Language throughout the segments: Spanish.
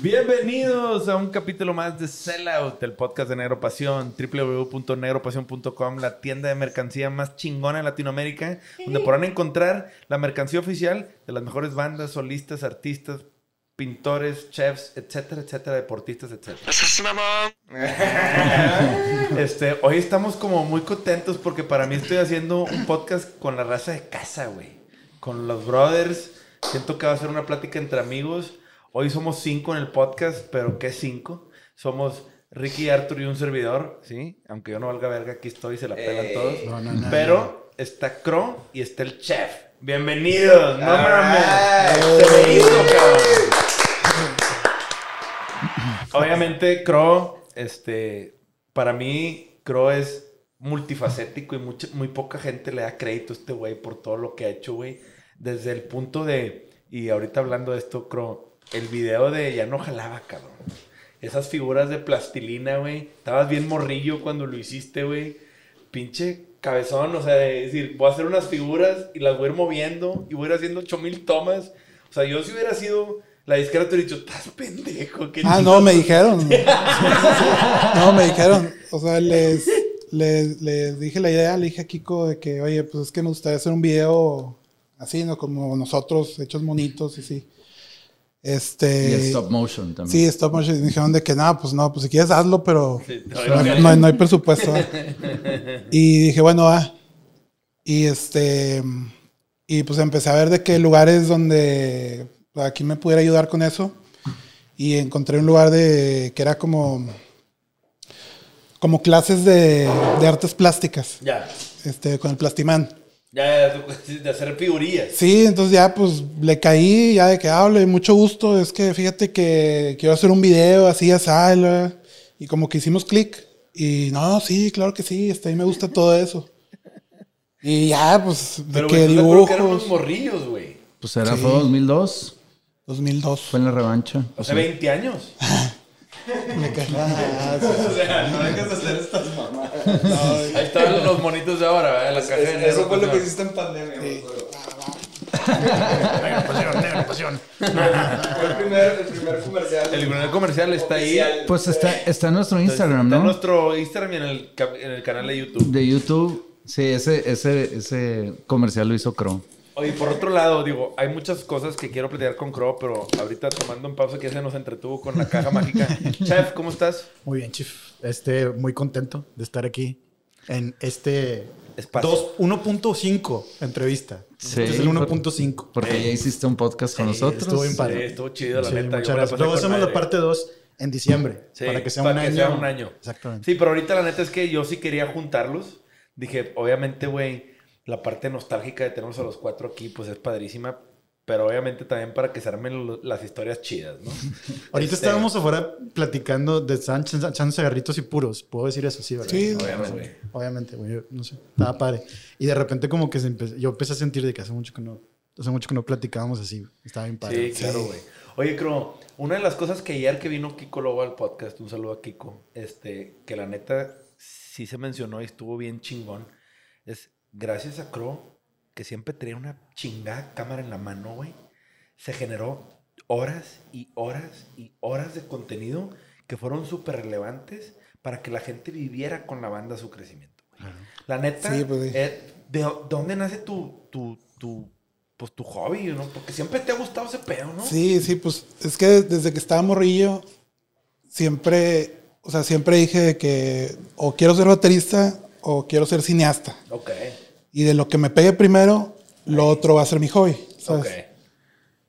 Bienvenidos a un capítulo más de Sellout, el podcast de Negro Pasión, www.negropasión.com, la tienda de mercancía más chingona de Latinoamérica, donde podrán encontrar la mercancía oficial de las mejores bandas, solistas, artistas, pintores, chefs, etcétera, etcétera, deportistas, etcétera. este, hoy estamos como muy contentos porque para mí estoy haciendo un podcast con la raza de casa, güey. Con los brothers. Siento que va a ser una plática entre amigos. Hoy somos cinco en el podcast, pero ¿qué cinco? Somos Ricky, Arthur y un servidor, ¿sí? Aunque yo no valga verga, aquí estoy, se la pelan todos. pero está Cro y está el chef. Bienvenidos, no mames. Se me hizo, cabrón. Obviamente, Cro, este, para mí, Cro es multifacético y mucha, muy poca gente le da crédito a este güey por todo lo que ha hecho, güey. Desde el punto de, y ahorita hablando de esto, Cro, el video de ya no jalaba, cabrón. Esas figuras de plastilina, güey. Estabas bien morrillo cuando lo hiciste, güey. Pinche cabezón, o sea, de decir, voy a hacer unas figuras y las voy a ir moviendo y voy a ir haciendo 8000 tomas. O sea, yo si hubiera sido la disquera te hubiera dicho, estás pendejo. ah, no, me dijeron. no, me dijeron. O sea, les, les, les, dije la idea, le dije a Kiko de que, oye, pues es que me gustaría hacer un video así, ¿no? Como nosotros, hechos monitos y sí. Este, y stop motion también. Sí, stop motion. Y dijeron de que nada, pues no, pues si quieres hazlo, pero no, hay, presupuesto. y dije, bueno, va. Y este, y pues empecé a ver de qué lugares donde aquí me pudiera ayudar con eso. Y encontré un lugar de que era como, como clases de, de artes plásticas. Ya. Este, con el plastimán. Ya, de hacer figurillas. Sí, entonces ya pues le caí, ya de que hable, mucho gusto. Es que fíjate que quiero hacer un video así, así, y como que hicimos clic. Y no, sí, claro que sí, este, a mí me gusta todo eso. Y ya, pues, de que dibujos. eran unos morrillos, güey. Pues era, fue 2002. 2002. Fue en la revancha. Hace 20 años. Me cagas. o sea, no dejes de hacer estas mamadas. ahí están los monitos de ahora, ¿eh? La caja de Eso fue lo que hiciste en pandemia. Sí. pasión, pasión. Fue el primer, el primer comercial. El primer comercial está ahí. Pues está, está en nuestro Instagram, ¿no? Está en nuestro Instagram y en el, en el canal de YouTube. De YouTube. Sí, ese, ese, ese comercial lo hizo Chrome. Oye, por otro lado, digo, hay muchas cosas que quiero platicar con Crow, pero ahorita tomando un pausa que ya se nos entretuvo con la caja mágica. Chef, ¿cómo estás? Muy bien, Chef. Este, muy contento de estar aquí en este espacio. 1.5 entrevista. Sí. Este es el 1.5. Porque ya hiciste un podcast con nosotros. Estuvo bien padre. Sí, estuvo chido, la neta. Muchas gracias. Luego hacemos la parte 2 en diciembre. Sí, para que sea, un, año. sea un año. Exactamente. Sí, pero ahorita la neta es que yo sí quería juntarlos. Dije, obviamente, güey la parte nostálgica de tenerlos a los cuatro aquí, pues es padrísima. Pero obviamente también para que se armen las historias chidas, ¿no? Ahorita este, estábamos afuera platicando de Sánchez, cigarritos y puros. Puedo decir eso, sí, ¿verdad? Sí, obviamente. Obviamente, güey. No sé. Estaba padre. Y de repente como que se yo empecé a sentir de que hace mucho que no, hace mucho que no platicábamos así. Estaba bien padre. Sí, claro, güey. Oye, Cro, una de las cosas que ayer que vino Kiko Lobo al podcast, un saludo a Kiko, este, que la neta sí se mencionó y estuvo bien chingón, es gracias a Crow, que siempre tenía una chingada cámara en la mano, güey, se generó horas y horas y horas de contenido que fueron súper relevantes para que la gente viviera con la banda su crecimiento. La neta, pues, eh, ¿de dónde nace tu, tu, tu, pues, tu hobby, ¿no? Porque siempre te ha gustado ese pedo, ¿no? Sí, sí, pues es que desde que estaba morrillo, siempre, o sea, siempre dije que o quiero ser baterista o quiero ser cineasta. Ok. Y de lo que me pegue primero, lo otro va a ser mi hobby. ¿sabes? Ok.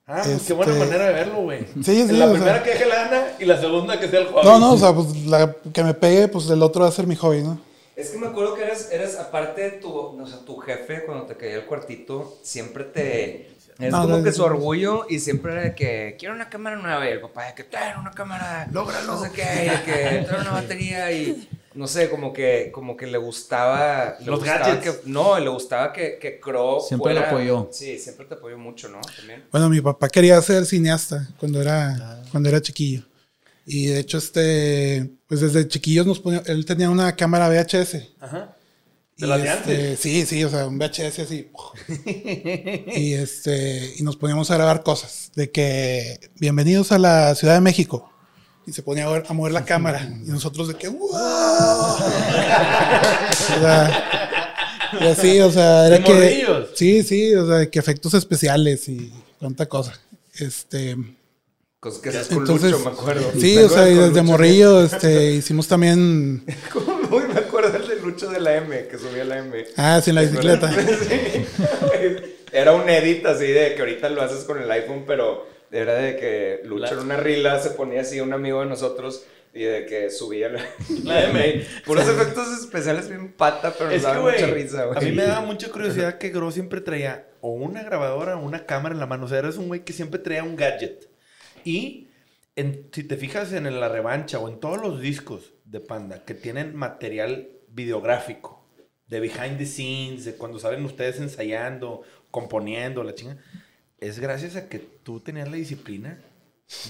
Ah, pues qué buena este, manera de verlo, güey. Sí, sí. La primera que deje lana y la segunda que sea el hobby. No, no, o sea, pues la que me pegue, pues el otro va a ser mi hobby, ¿no? Es que me acuerdo que eres, eres aparte de tu, o sea, tu jefe, cuando te caía el cuartito, siempre te... Es como que su orgullo y siempre era de que quiero una cámara nueva y el papá de que trae una cámara, lógralo, no sé qué, y que trae una batería y no sé, como que, como que le gustaba. le Los gustaba gadgets. Que, no, le gustaba que, que Crow. Siempre fuera- lo apoyó. Sí, siempre te apoyó mucho, ¿no? También. Bueno, mi papá quería ser cineasta cuando era, cuando era chiquillo. Y de hecho, este, pues desde chiquillos nos ponía, él tenía una cámara VHS. Ajá. Y De las de este, antes. Sí, sí, o sea, un VHS así. y este, y nos poníamos a grabar cosas. De que, bienvenidos a la Ciudad de México. Y se ponía a, ver- a mover la cámara. Y nosotros de que, ¡wow! O sea, y así, o sea, era que. morrillos. Sí, sí, o sea, de que efectos especiales y tanta cosa. Este. Cosas que con Entonces, Lucho, me acuerdo. sí, Me o sea, y desde Lucho. morrillo, este, hicimos también. Me acuerdo el de Lucho de la M, que subía la M. Ah, sí, en la bicicleta. Sí. Era un edit así de que ahorita lo haces con el iPhone, pero era de que Lucho La- en una rila se ponía así un amigo de nosotros y de que subía la, La M. Puros efectos especiales bien pata, pero nos Es que, daba güey, mucha risa, güey. a mí me daba mucha curiosidad que Gro siempre traía o una grabadora o una cámara en la mano. O sea, eres un güey que siempre traía un gadget. Y en- si te fijas en la revancha o en todos los discos de Panda que tienen material videográfico, de behind the scenes, de cuando salen ustedes ensayando, componiendo, la chinga, es gracias a que tú tenías la disciplina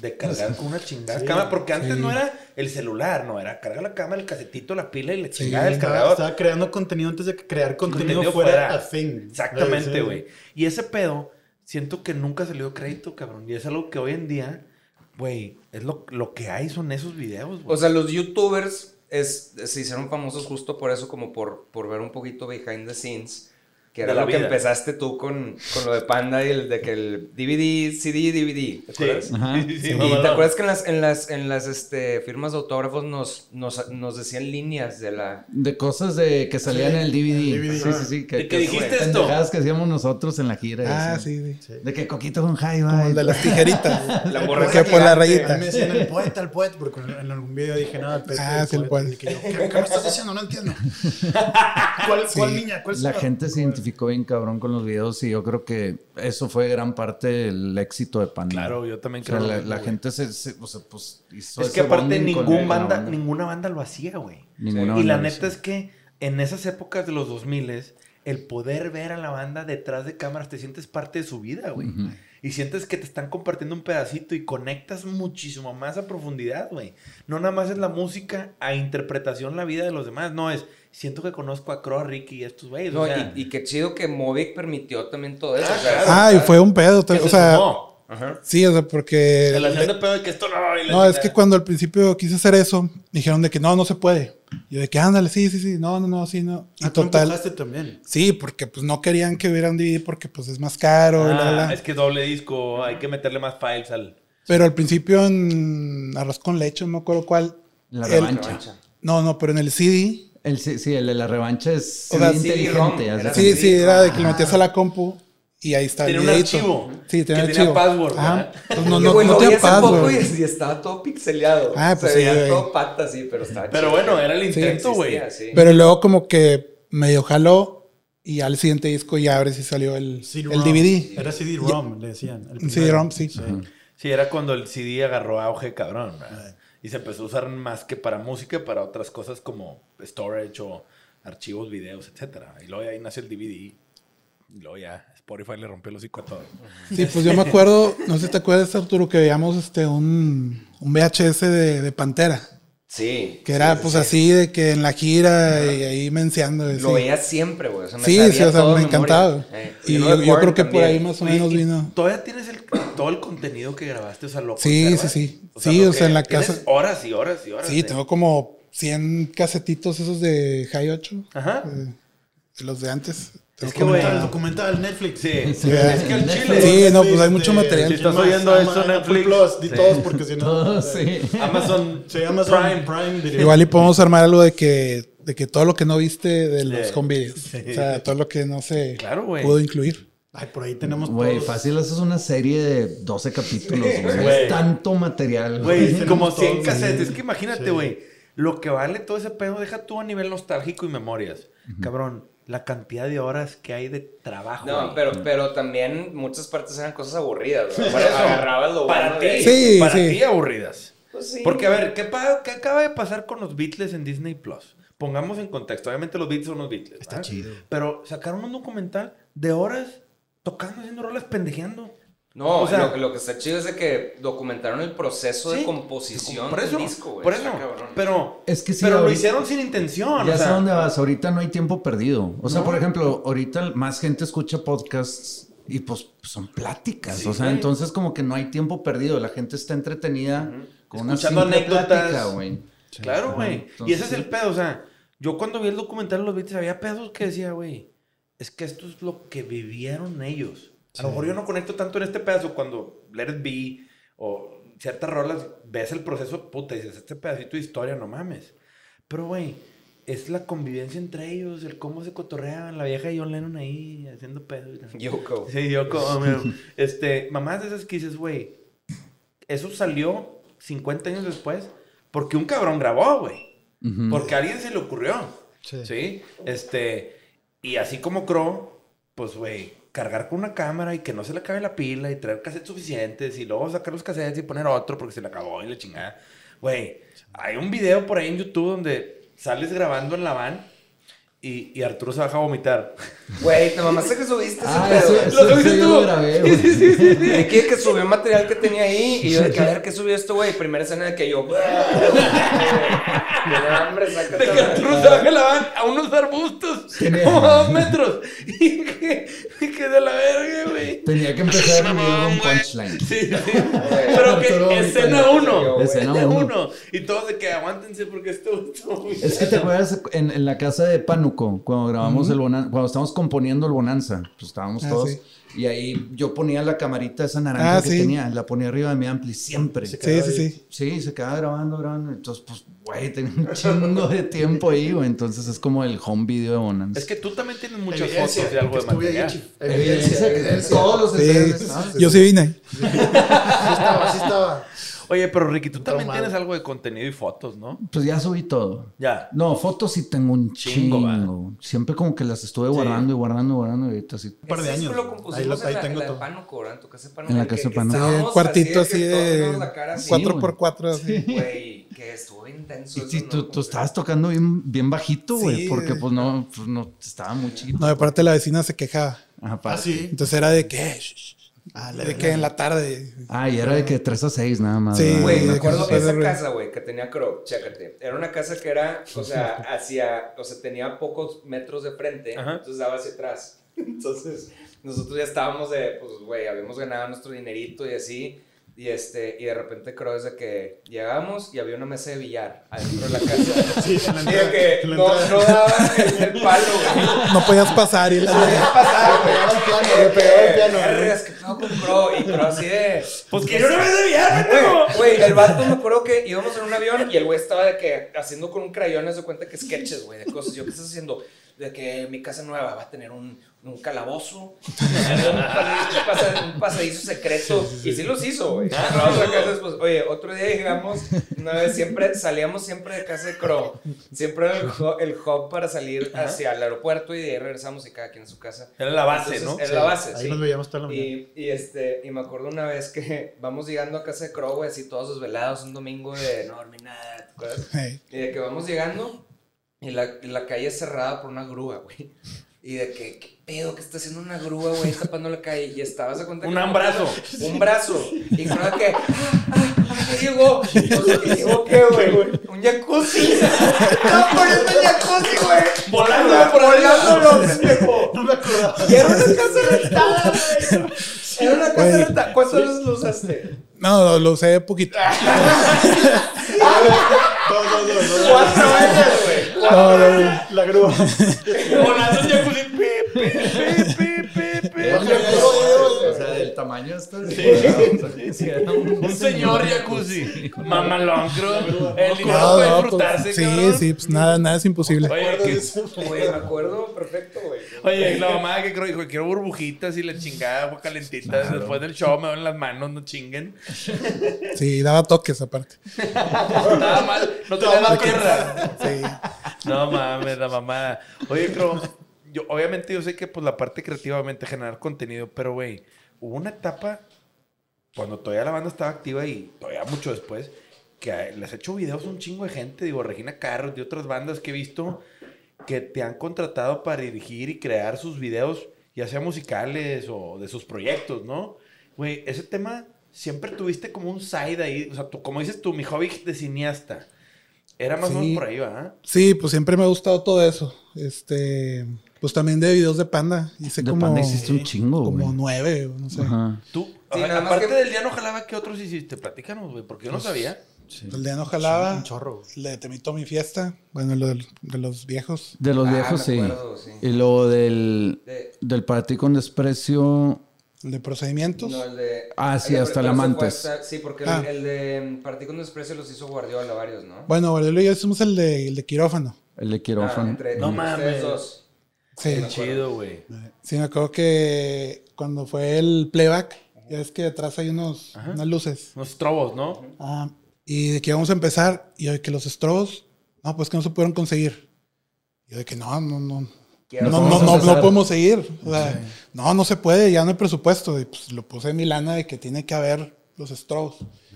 de cargar con una chingada Sí, cámara, porque antes sí. no era el celular, no, era cargar la cámara, el casetito, la pila y la Sí, chingada del Estaba, cargador. estaba creando contenido antes de que crear contenido, Contenido fuera, fuera. a thing. Exactamente, Sí. güey. Y ese pedo, siento que nunca salió crédito, cabrón. Y es algo que hoy en día, güey, es lo, lo que hay, son esos videos, güey. O sea, los youtubers es, se hicieron famosos justo por eso, como por, por ver un poquito behind the scenes. Que era lo que vida. empezaste tú con, con lo de Panda y el de que el DVD, CD, DVD. ¿Te acuerdas? Ajá. Sí, sí, Y te acuerdas que en las, en las, en las este, firmas de autógrafos nos, nos, nos decían líneas de la. De cosas de que salían en el DVD. el DVD. Sí, sí, sí. ¿De qué dijiste esto? que hacíamos nosotros en la gira. Ah, sí, sí. De que Coquito con Jaiba. Como el de las tijeritas. La borracha por la rayita. Me decían el poeta, el poeta, porque en algún video dije, no, el poeta. Ah, sí, el poeta. Que ¿Qué, qué me estás diciendo? No entiendo. ¿Cuál, cuál Sí. niña? ¿Cuál La gente se identificó bien cabrón con los videos y yo creo que eso fue gran parte del éxito de Panda. Claro, yo también O sea, creo. la, mismo, la gente se, se- o sea, pues hizo Es que aparte ningún banda, ninguna banda lo hacía, güey. Ninguna y la neta es que en esas épocas de los 2000 el poder ver a la banda detrás de cámaras, te sientes parte de su vida, güey. Y sientes que te están compartiendo un pedacito y conectas muchísimo más a profundidad, güey. No nada más es la música a interpretación la vida de los demás, no es, siento que conozco a Crow, a Ricky y a estos güeyes. No, o sea, y, y qué chido que Movic permitió también todo eso. Ah, o sea, claro. Ah, y fue un pedo. O se sea, sumó. Ajá. sí, o sea, porque. Se la de pedo de que esto no. No, es que cuando al principio quise hacer eso, dijeron de que no, no se puede. Yo de que ándale, sí, sí, sí, no, no, no, sí, no. Y Ah, tú total. empujaste también. Sí, porque pues no querían que hubiera un DVD porque pues es más caro. y la, Ah, la. es que doble disco, hay que meterle más files al. Pero al principio en Arroz con Leche, no me acuerdo cuál. La el- revancha. No, no, pero en el CD. El, sí, sí, el de la revancha es O sea, inteligente. era Sí, sí, era de que lo metías a la compu y ahí está. Tiene un archivo Sí, tenía que un tenía archivo. password, Ajá. ¿verdad? Pues no, Y, no, güey, no tenía password. y, y estaba todo pixeleado. Ah, pues Se sí, veía todo pata así, pero estaba Pero chido. bueno, era el Sí, intento, güey. Existía, sí. Pero luego como que medio jaló y al siguiente disco ya abre si salió el, el DVD. Era CD-ROM, le decían. CD-ROM, sí. Sí, era cuando el CD agarró auge, cabrón. ¿verdad? Y se empezó a usar más que para música, para otras cosas como storage o archivos, videos, etcétera. Y luego ahí nació el DVD. Y luego ya Spotify le rompió el hocico a todo. Sí, pues yo me acuerdo, no sé si te acuerdas, Arturo, que veíamos este un, un VHS de, de Pantera. Sí. Que era sí, pues sí. así de que en la gira y ahí menciando. Lo sí. veía siempre, güey. O sea, me Sí, sí, o sea, me encantaba. Eh, Y yo, creo que por ahí más o menos vino. Todavía tienes el, todo el contenido que grabaste, o sea, lo Sí, sí, sí. Sí, lo o sea, en la casa- Horas y horas y horas. Sí, tengo como 100 casetitos esos de High 8, Ajá. eh, de los de antes. Es que, güey. Documental, documental, Netflix. Sí, Sí, es que el chile. Sí, no, pues hay Netflix, mucho material. Si estás oyendo esto, Netflix. Plus, di Sí. todos porque si no. Todo, sí. Amazon, Sí, Amazon Prime. Prime. Video. Igual y podemos armar algo de que, de que todo lo que no viste de los Sí. home videos. O sea, todo lo que no se Claro, pudo incluir. Ay, por ahí tenemos Güey, todos. fácil, eso es una serie de 12 capítulos, güey. Es tanto material. Güey, como 100 todos, cassettes. sí. Es que imagínate, Sí. güey. Lo que vale todo ese pedo, deja tú a nivel nostálgico y memorias. Cabrón, la cantidad de horas que hay de trabajo. No, pero, pero también muchas partes eran cosas aburridas, Agarrabas lo para bueno ti, de. Sí, para sí. ti aburridas. Pues sí. Porque, a ver, ¿qué, qué acaba de pasar con los Beatles en Disney Plus? pongamos en contexto. Obviamente los Beatles son los Beatles. Está ¿verdad? chido. Pero sacaron un documental de horas tocando, haciendo rolas, pendejeando. No, O sea- lo, lo que está chido es de que documentaron el proceso Sí, de composición Por eso, del disco, güey. por eso. cabrón. Pero, Es que sí, pero lo ahorita- hicieron sin intención. Ya o sé sea, dónde vas. Ahorita no hay tiempo perdido. O sea, No. por ejemplo, ahorita más gente escucha podcasts y pues son pláticas. Sí, o sea, güey. entonces como que no hay tiempo perdido. La gente está entretenida con una Escuchando simple anécdotas. plática, güey. Claro, güey. entonces Y ese es el pedo. O sea, yo cuando vi el documental de los Beatles había pedos que decía, güey, es que esto es lo que vivieron ellos. A lo mejor yo no conecto tanto en este pedazo cuando Let It Be o ciertas rolas ves el proceso, puta, dices, este pedacito de historia, no mames. Pero, güey, es la convivencia entre ellos, el cómo se cotorreaban, la vieja John Lennon ahí haciendo pedo. y tal. Yoko. Sí, yo como, este, mamás de esas que dices, güey, eso salió 50 años después porque un cabrón grabó, güey. Ujú. Porque a alguien se le ocurrió. Sí. Sí. Este, y así como Crow, pues, güey, cargar con una cámara y que no se le acabe la pila y traer cassettes suficientes y luego sacar los cassettes y poner otro porque se le acabó y la chingada. Güey, hay un video por ahí en YouTube donde sales grabando en la van y, y Arturo se baja a vomitar. Güey, te mamaste que subiste ese Ah, pedo. eso- Lo subiste sí tú. lo grabé, güey. De que, que subió material que tenía ahí y yo de que a ver qué subió esto, güey. Primera escena de que yo. Hambre, sácate De que Arturo se baja la van a unos arbustos Tenía- como a dos metros. Y que, y que de la verga, güey. Tenía que empezar el video con punchline. Sí, sí. Pero que escena uno. Yo, Escena uno. uno. Y todos de que aguántense porque esto muy Es que te acuerdas en, en la casa de Cuando grabamos el Bonanza, cuando estábamos componiendo el Bonanza, pues estábamos Ah, todos. sí. Y ahí yo ponía la camarita esa naranja Ah, que sí. tenía, la ponía arriba de mi ampli siempre. Sí, sí, sí. Sí, se quedaba grabando, grabando. Entonces, pues, güey, tenía un chingo de tiempo ahí, güey. Entonces es como el home video de Bonanza. Es que tú también tienes muchas Evidencia, fotos de algo de material. Evidencia Evidencia, evidencia. todos los sí. yo sí vine. Sí estaba, sí estaba. Oye, pero Ricky, tú también tienes algo de contenido y fotos, ¿no? Pues ya subí todo. Ya. No, fotos sí tengo un Chingo, chingo. Siempre como que las estuve Sí. guardando y guardando y guardando y ahorita sí. Un par de años. Lo Ahí, ahí en la, tengo en la todo. En tu casa de Pánuco. En la casa de estábamos el cuartito así de teníamos la cara así, güey. 4x4. así. Güey, que estuvo intenso. Y tú, estabas tocando bien, bien bajito, güey, Sí. porque pues no, pues no, estaba muy chiquito. No, aparte la vecina se quejaba. Ajá, Ah, sí. Entonces era de que, "Shh, shh, Ah, de que en la tarde. Ah, y era de que 3 a 6 nada más. Sí. Güey, me de acuerdo después esa de- casa, güey, que tenía Crow, chécate. Era una casa que era, o sea, hacia, o sea, tenía pocos metros de frente, Ajá. entonces daba hacia atrás. Entonces, nosotros ya estábamos de, pues, güey, habíamos ganado nuestro dinerito y así. Y, este, y de repente Crow es de que llegamos y había una mesa de billar adentro de la casa. Sí, Y de que la no, no daba el, palo, güey. No podías pasar y la Podía pasar, güey. pegaba el piano, le pegaba el piano, ¿qué pedo con Crow? Y Crow así de... Pues que yo no me debía, Güey, güey, el vato me acuerdo que íbamos en un avión y el güey estaba de que haciendo con un crayón, se cuenta que sketches, güey, de cosas. Yo, ¿qué estás haciendo? De que mi casa nueva va a tener un, un calabozo, un, pasadizo, un pasa- un pasadizo secreto. Y sí los hizo, güey. Vamos a casa después. Oye, otro día llegamos, una vez siempre, salíamos siempre de casa de Crow. Siempre era el, hub- el hub para salir hacia el aeropuerto y de ahí regresamos y cada quien a su casa. Era la base, Entonces, ¿no? Era la base, Ahí sí. nos veíamos toda la mañana. Y, y, este, y me acuerdo una vez que vamos llegando a casa de Crow, güey, así todos desvelados, un domingo de no dormí nada, ¿te acuerdas? Hey. Y de que vamos llegando y la, la calle es cerrada por una grúa, güey. Y de que, ¿qué pedo? que está haciendo una grúa, güey, tapando la calle? Y estabas a cuenta que- Un brazo. Un brazo. Y creo que, ah, ah, ah, ¿qué llegó? ¿qué llegó qué, güey? Un jacuzzi. Estaba poniendo un jacuzzi, güey. Volando pendejo. No me acordaba. Y era una casa rentada, güey. Era una casa rentada. ¿Cuántas veces lo usaste? No, lo, usé poquito. Dos, dos, dos, dos. Cuatro veces, güey. No, no, no. La grúa. Volando en jacuzzi. O sea, del tamaño está Un señor jacuzzi. Mamalón, creo. El dinero puede no, pues, disfrutarse, sí, sí, pues nada, nada es imposible. Oye, me acuerdo perfecto, güey. Oye, la mamá que creo dijo, quiero burbujitas y la chingada, agua calentita. Después del show me van las manos, no chinguen. Sí, daba toques aparte. Nada mal, no te la tierra. Sí. No mames, la mamá. Oye, creo, yo, obviamente yo sé que pues la parte creativamente generar contenido, pero güey, hubo una etapa cuando todavía la banda estaba activa y todavía mucho después, que les he hecho videos a un chingo de gente, digo, Regina Carros, de otras bandas que he visto que te han contratado para dirigir y crear sus videos, ya sea musicales o de sus proyectos, ¿no? Güey, ese tema siempre tuviste como un side ahí, o sea, tú, como dices tú, mi hobby de cineasta. Era más o Sí. menos por ahí, ¿va? Sí, pues siempre me ha gustado todo eso. Este, pues también de videos de panda. Hice De como, panda existe un chingo, güey. como nueve, no sé. Ajá. Tú, Sí, a- nada más aparte que- del día no jalaba, ¿qué otros hiciste? Platícanos, güey, porque yo no sabía. El de No Jalaba, Un chorro, güey. el de Te invito a mi fiesta, bueno, lo del- de los viejos. De los Ah, viejos, me sí. acuerdo, sí. Y luego del, De- del Para ti con desprecio. El de procedimientos. No, el de. Ah, sí, el de- hasta el Amantes. fue hasta- Sí, porque Ah. el, el de Partí con Desprecio los hizo Guardiola varios, ¿no? Bueno, Guardiola y yo hicimos el de, el de quirófano. El de Ah, quirófano. entre, No entre mames. ustedes dos. Sí, me Qué acuerdo. chido, güey. sí, me acuerdo que cuando fue el playback, ya ves que detrás hay unos, unas luces. Unos trobos, ¿no? Ah, y de que íbamos a empezar, y yo de que los estrobos, no, pues que no se pudieron conseguir. Y yo de que no, no, no. No, no, no, no podemos seguir. O sea, No, no se puede, ya no hay presupuesto. Y pues lo puse en mi lana de que tiene que haber los estrobos.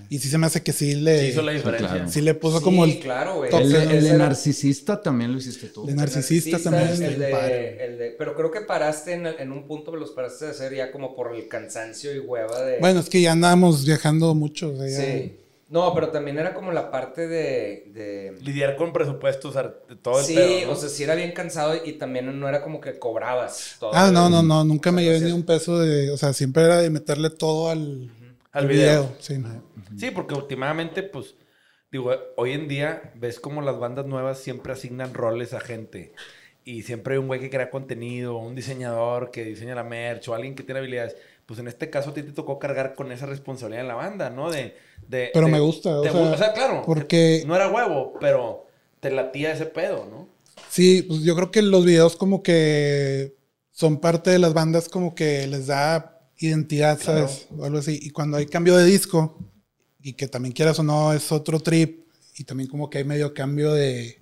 Y sí se me hace que sí le, Sí hizo la diferencia. claro. sí le puso Sí, como el claro, güey. top El, el de narcisista también lo hiciste tú. de narcisista Narcisista, también. El de, padre. el de- pero creo que paraste en, en un punto, los paraste de hacer ya como por el cansancio y hueva de. Bueno, es que ya andábamos viajando mucho. o sea, ya- sí. No, pero también era como la parte de. de Lidiar con presupuestos, todo el sí, pedo, ¿no? o sea, sí era bien cansado y también no era como que cobrabas todo. Ah, no, no, no, nunca O sea, me llevé ni un peso de, o sea, siempre era de meterle todo al, Al video. Sí. Sí, porque últimamente, pues, digo, hoy en día ves como las bandas nuevas siempre asignan roles a gente. Y siempre hay un güey que crea contenido, un diseñador que diseña la merch o alguien que tiene habilidades. Pues en este caso a ti te tocó cargar con esa responsabilidad en la banda, ¿no? De, de, Pero de- me gusta, o te sea, gu- o sea, claro. porque- No era huevo, pero te latía ese pedo, ¿no? Sí, pues yo creo que los videos como que son parte de las bandas como que les da identidad, ¿sabes? O algo así. Y cuando hay cambio de disco, y que también quieras o no, es otro trip, y también como que hay medio cambio de,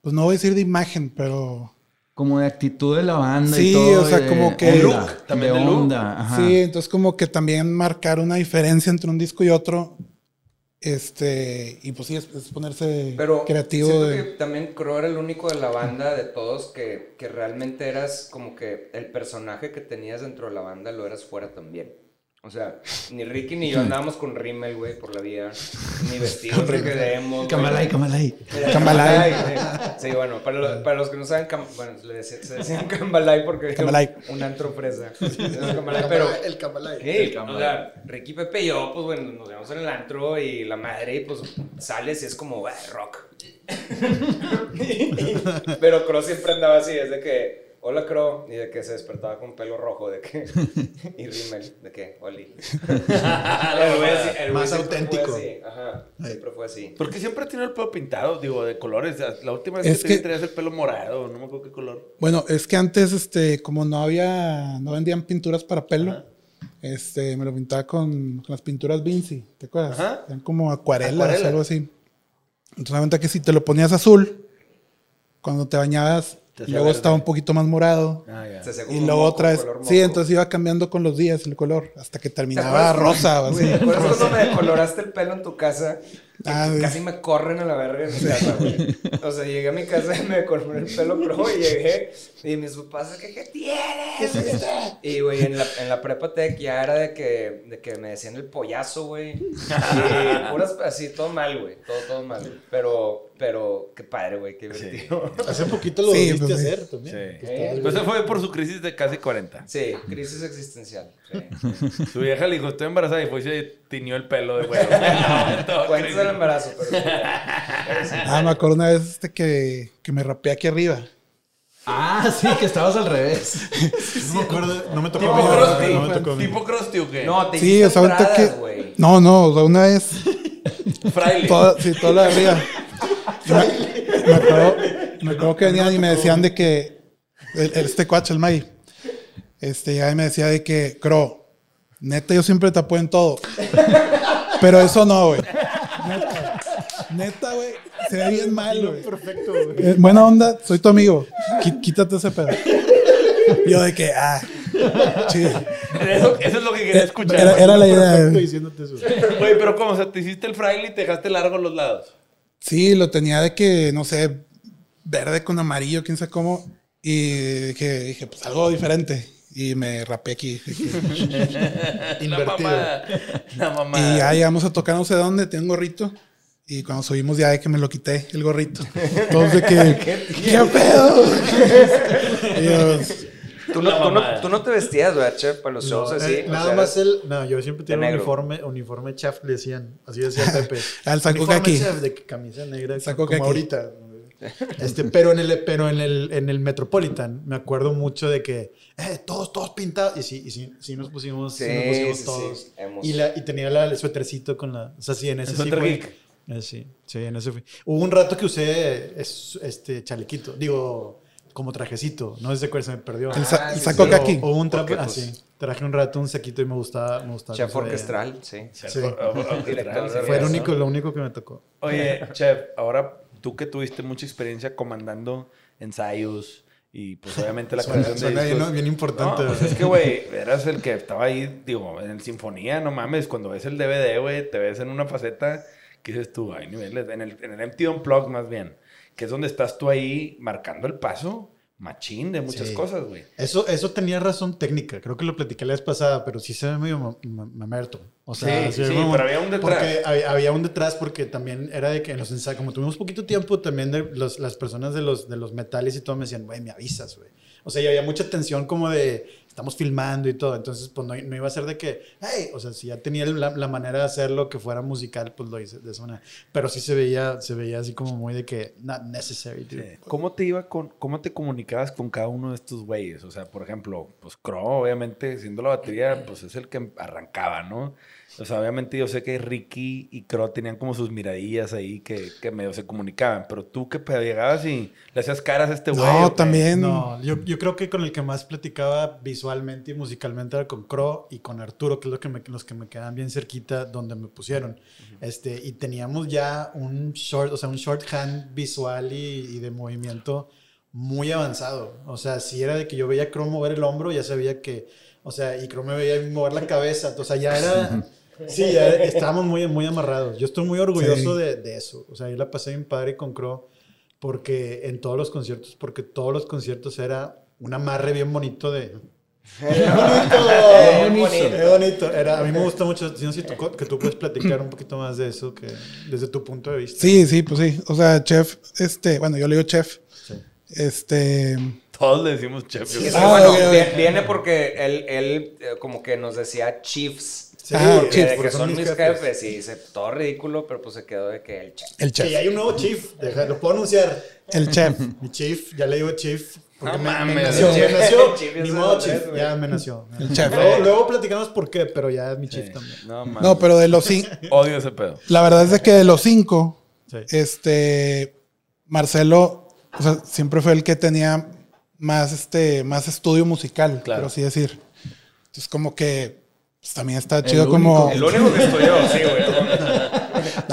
pues no voy a decir de imagen, pero... Como de actitud de la banda Sí, y todo. o sea, de como que- onda, De look, también de de look. onda, ajá. Sí, entonces como que también marcar una diferencia entre un disco y otro, este, y pues sí, es, es ponerse Pero creativo. de- que también Crow era el único de la banda de todos que, que realmente eras como que el personaje que tenías dentro de la banda lo eras fuera también. O sea, ni Ricky ni yo andábamos con Rimmel, güey, por la vida. Ni vestidos de que de emo, güey. Camalay, camalay. Cambalay, Sí, Sí, bueno, para, lo- para los que no saben, cam- bueno, le decía- se decían Cambalay porque un, antro fresa. Pero... El Camalay. Sí, o sea, Ricky, Pepe y yo, pues bueno, nos vemos en el antro y la madre, y pues sales y es como, "Ah, rock. Pero Crow siempre andaba así, es de que, hola Crow, y de que se despertaba con pelo rojo, de que, y Rimmel, de que, oli. el güey así, el güey Más siempre fue auténtico. así, Ajá, siempre fue así. Porque siempre tenido el pelo pintado, digo, de colores. La última vez Es que, que- traías el pelo morado, no me acuerdo qué color. Bueno, es que antes, este, como no había, no vendían pinturas para pelo, este, me lo pintaba con, con las pinturas Vinci, ¿te acuerdas? Ajá. Eran como acuarelas, Acuarela. algo así. Entonces, la que si te lo ponías azul, cuando te bañabas, Luego verde. estaba un poquito más morado. Ah, ya. Se Y luego otra vez, sí, entonces iba cambiando con los días el color, hasta que ¿Te terminaba rosa o así. Güey, ¿Te acuerdas cuando me decoloraste el pelo en tu casa? Ah, casi me corren a la verga en mi casa, güey. O sea, llegué a mi casa y me decoloré el pelo pro y llegué y mis papás, ¿qué, qué tienes? Y, güey, en la, en la prepa tech ya era de que, de que me decían el pollazo, güey. Y puras así, todo mal, güey. Todo, todo mal. Pero, pero, qué padre, güey, qué divertido. Hace poquito lo Sí, viste pues, hacer también. Sí. ¿Eh? Pues se fue por su crisis de casi 40. Sí, crisis existencial. Sí. Su vieja le dijo, estoy embarazada y fue y se tiñó el pelo de Cuentas crazy. del embarazo, pero sí. Pero sí. Ah, me acuerdo una vez este que, que me rapeé aquí arriba. Ah, sí, que estabas al revés. No me acuerdo, no me tocó Tipo a mí, Krusty. no me tocó. Tipo Krusty o qué? No, te Sí, hiciste o sea, güey. No, no, o sea, una vez Fraile. Toda, sí, toda la de arriba. Me, me acuerdo, me acuerdo que venían y me decían de que el- el- este cuacho, el May, este, ya me decía de que, Cro, neta, yo siempre te apoyo en todo. Pero eso no, güey. Neta, neta, güey. Se ve bien mal, güey. Perfecto, güey. Eh, buena onda, soy tu amigo. Qui- Quítate ese pedo. Yo de que, ah. Sí. Eso, eso es lo que quería escuchar. Era, era la idea. Perfecto diciéndote eso. Güey, pero ¿cómo? O sea, te hiciste el fraile y te dejaste largo los lados. Sí, lo tenía de que, no sé, verde con amarillo, quién sabe cómo. Y dije, dije pues algo diferente. Y me rapé aquí. La Invertido. La Y mamada. ya llegamos a tocar no sé dónde, tengo un gorrito. Y cuando subimos ya de que me lo quité, el gorrito. Entonces de que, ¿qué pedo? Y yo, Tú no, La tú, no, mamada. tú no te vestías, ¿verdad, chef? Para los shows eh, así. o nada sea, más él. No, yo siempre tenía un negro. uniforme, uniforme chef, le decían. Así decía Pepe. Al saco uniforme chef de camisa negra, Saco como kaki. ahorita. Este, pero en el, pero en el, en el Metropolitan me acuerdo mucho de que, eh, todos, todos pintados. Y sí, y sí, sí nos pusimos, sí, Sí, nos pusimos sí, todos. sí, hemos- Y, la, y tenía la, el suétercito con la, o sea, sí, en ese El sí fue- eh, sí, sí, en ese fui. Hubo un rato que usé es- este chalequito, digo, como trajecito, no sé si se me perdió. el, sa- Ah, el sí, saco sí. kaki. O, o un trapo, Porque, ah, pues, sí. Traje un rato un saquito y me gustaba, me gustaba. Chef orquestral, sí. Sí. Director de Fue el único, lo único que me tocó. Oye, chef, ahora tú que tuviste mucha experiencia comandando ensayos y pues obviamente la Suena, creación de suena bien, discos. bien No, importante. pues es que, güey, eras el que estaba ahí, digo, en el Sinfonía, no mames, cuando ves el DVD, güey, te ves en una faceta que dices tú, hay niveles, en el, en el MTV Unplugged más bien, que es donde estás tú ahí marcando el paso machín de muchas Sí. cosas, güey. Eso, eso tenía razón técnica. Creo que lo platiqué la vez pasada, pero sí se ve medio ma- ma- mamerto. O sea, Sí, se sí, pero había un detrás. Porque había, había un detrás porque también era de que en los ensayos, como tuvimos poquito tiempo, también de los- las personas de los, de los metales y todo me decían, güey, me avisas, güey. O sea, y había mucha tensión como de, estamos filmando y todo. Entonces, pues no, no iba a ser de que, hey, o sea, si ya tenía la, la manera de hacerlo que fuera musical, pues lo hice de esa manera. Pero sí se veía, se veía así como muy de que, not necessary, dude. ¿Cómo te iba con, cómo te comunicabas con cada uno de estos güeyes? O sea, por ejemplo, pues Crow, obviamente, siendo la batería, pues es el que arrancaba, ¿no? O sea, obviamente yo sé que Ricky y Crow tenían como sus miradillas ahí que, que medio se comunicaban, pero tú que llegabas y le hacías caras a este güey. ¿o No, qué? también. No, yo, yo creo que con el que más platicaba visualmente y musicalmente era con Crow y con Arturo, que es lo que me- los que me quedan bien cerquita donde me pusieron. este, y teníamos ya un short, o sea, un shorthand visual y, y de movimiento muy avanzado. O sea, si era de que yo veía a Crow mover el hombro, ya sabía que, o sea, y Crow me veía mover la cabeza. O sea, ya era... Sí, ya estábamos muy, muy amarrados. Yo estoy muy orgulloso Sí. de, de eso. O sea, yo la pasé bien padre con Crow porque en todos los conciertos, porque todos los conciertos era un amarre bien bonito de... ¡Bien bonito! Qué bonito. Era, a mí me gusta mucho. Si no, si tú, que tú puedes platicar un poquito más de eso que desde tu punto de vista. Sí, sí, pues sí. O sea, chef, este, bueno, yo le digo chef. Sí. Este, Todos le decimos chef. creo. Ah, bueno, viene porque él, él eh, como que nos decía chiefs. Sí, Ah, que- porque que son mis jefes. Y dice, todo ridículo, pero pues se quedó de que el chef. el chef. hay un nuevo chief. Deja- lo puedo anunciar. El chef. Mi chief, ya le digo chief. Porque No me, me mames, nació, me chief. nació. El chief Ni modo, chief. Ya me nació. El chef. Luego, luego platicamos por qué, pero ya es mi chief Sí. también. No, mames. No, pero de los cinco, Odio ese pedo. la verdad es de que de los cinco, Sí. este, Marcelo, o sea, siempre fue el que tenía más, este, más estudio musical, Claro. por así decir. Entonces, como que pues, también está El chido único- como... El único que estudió, sí, güey.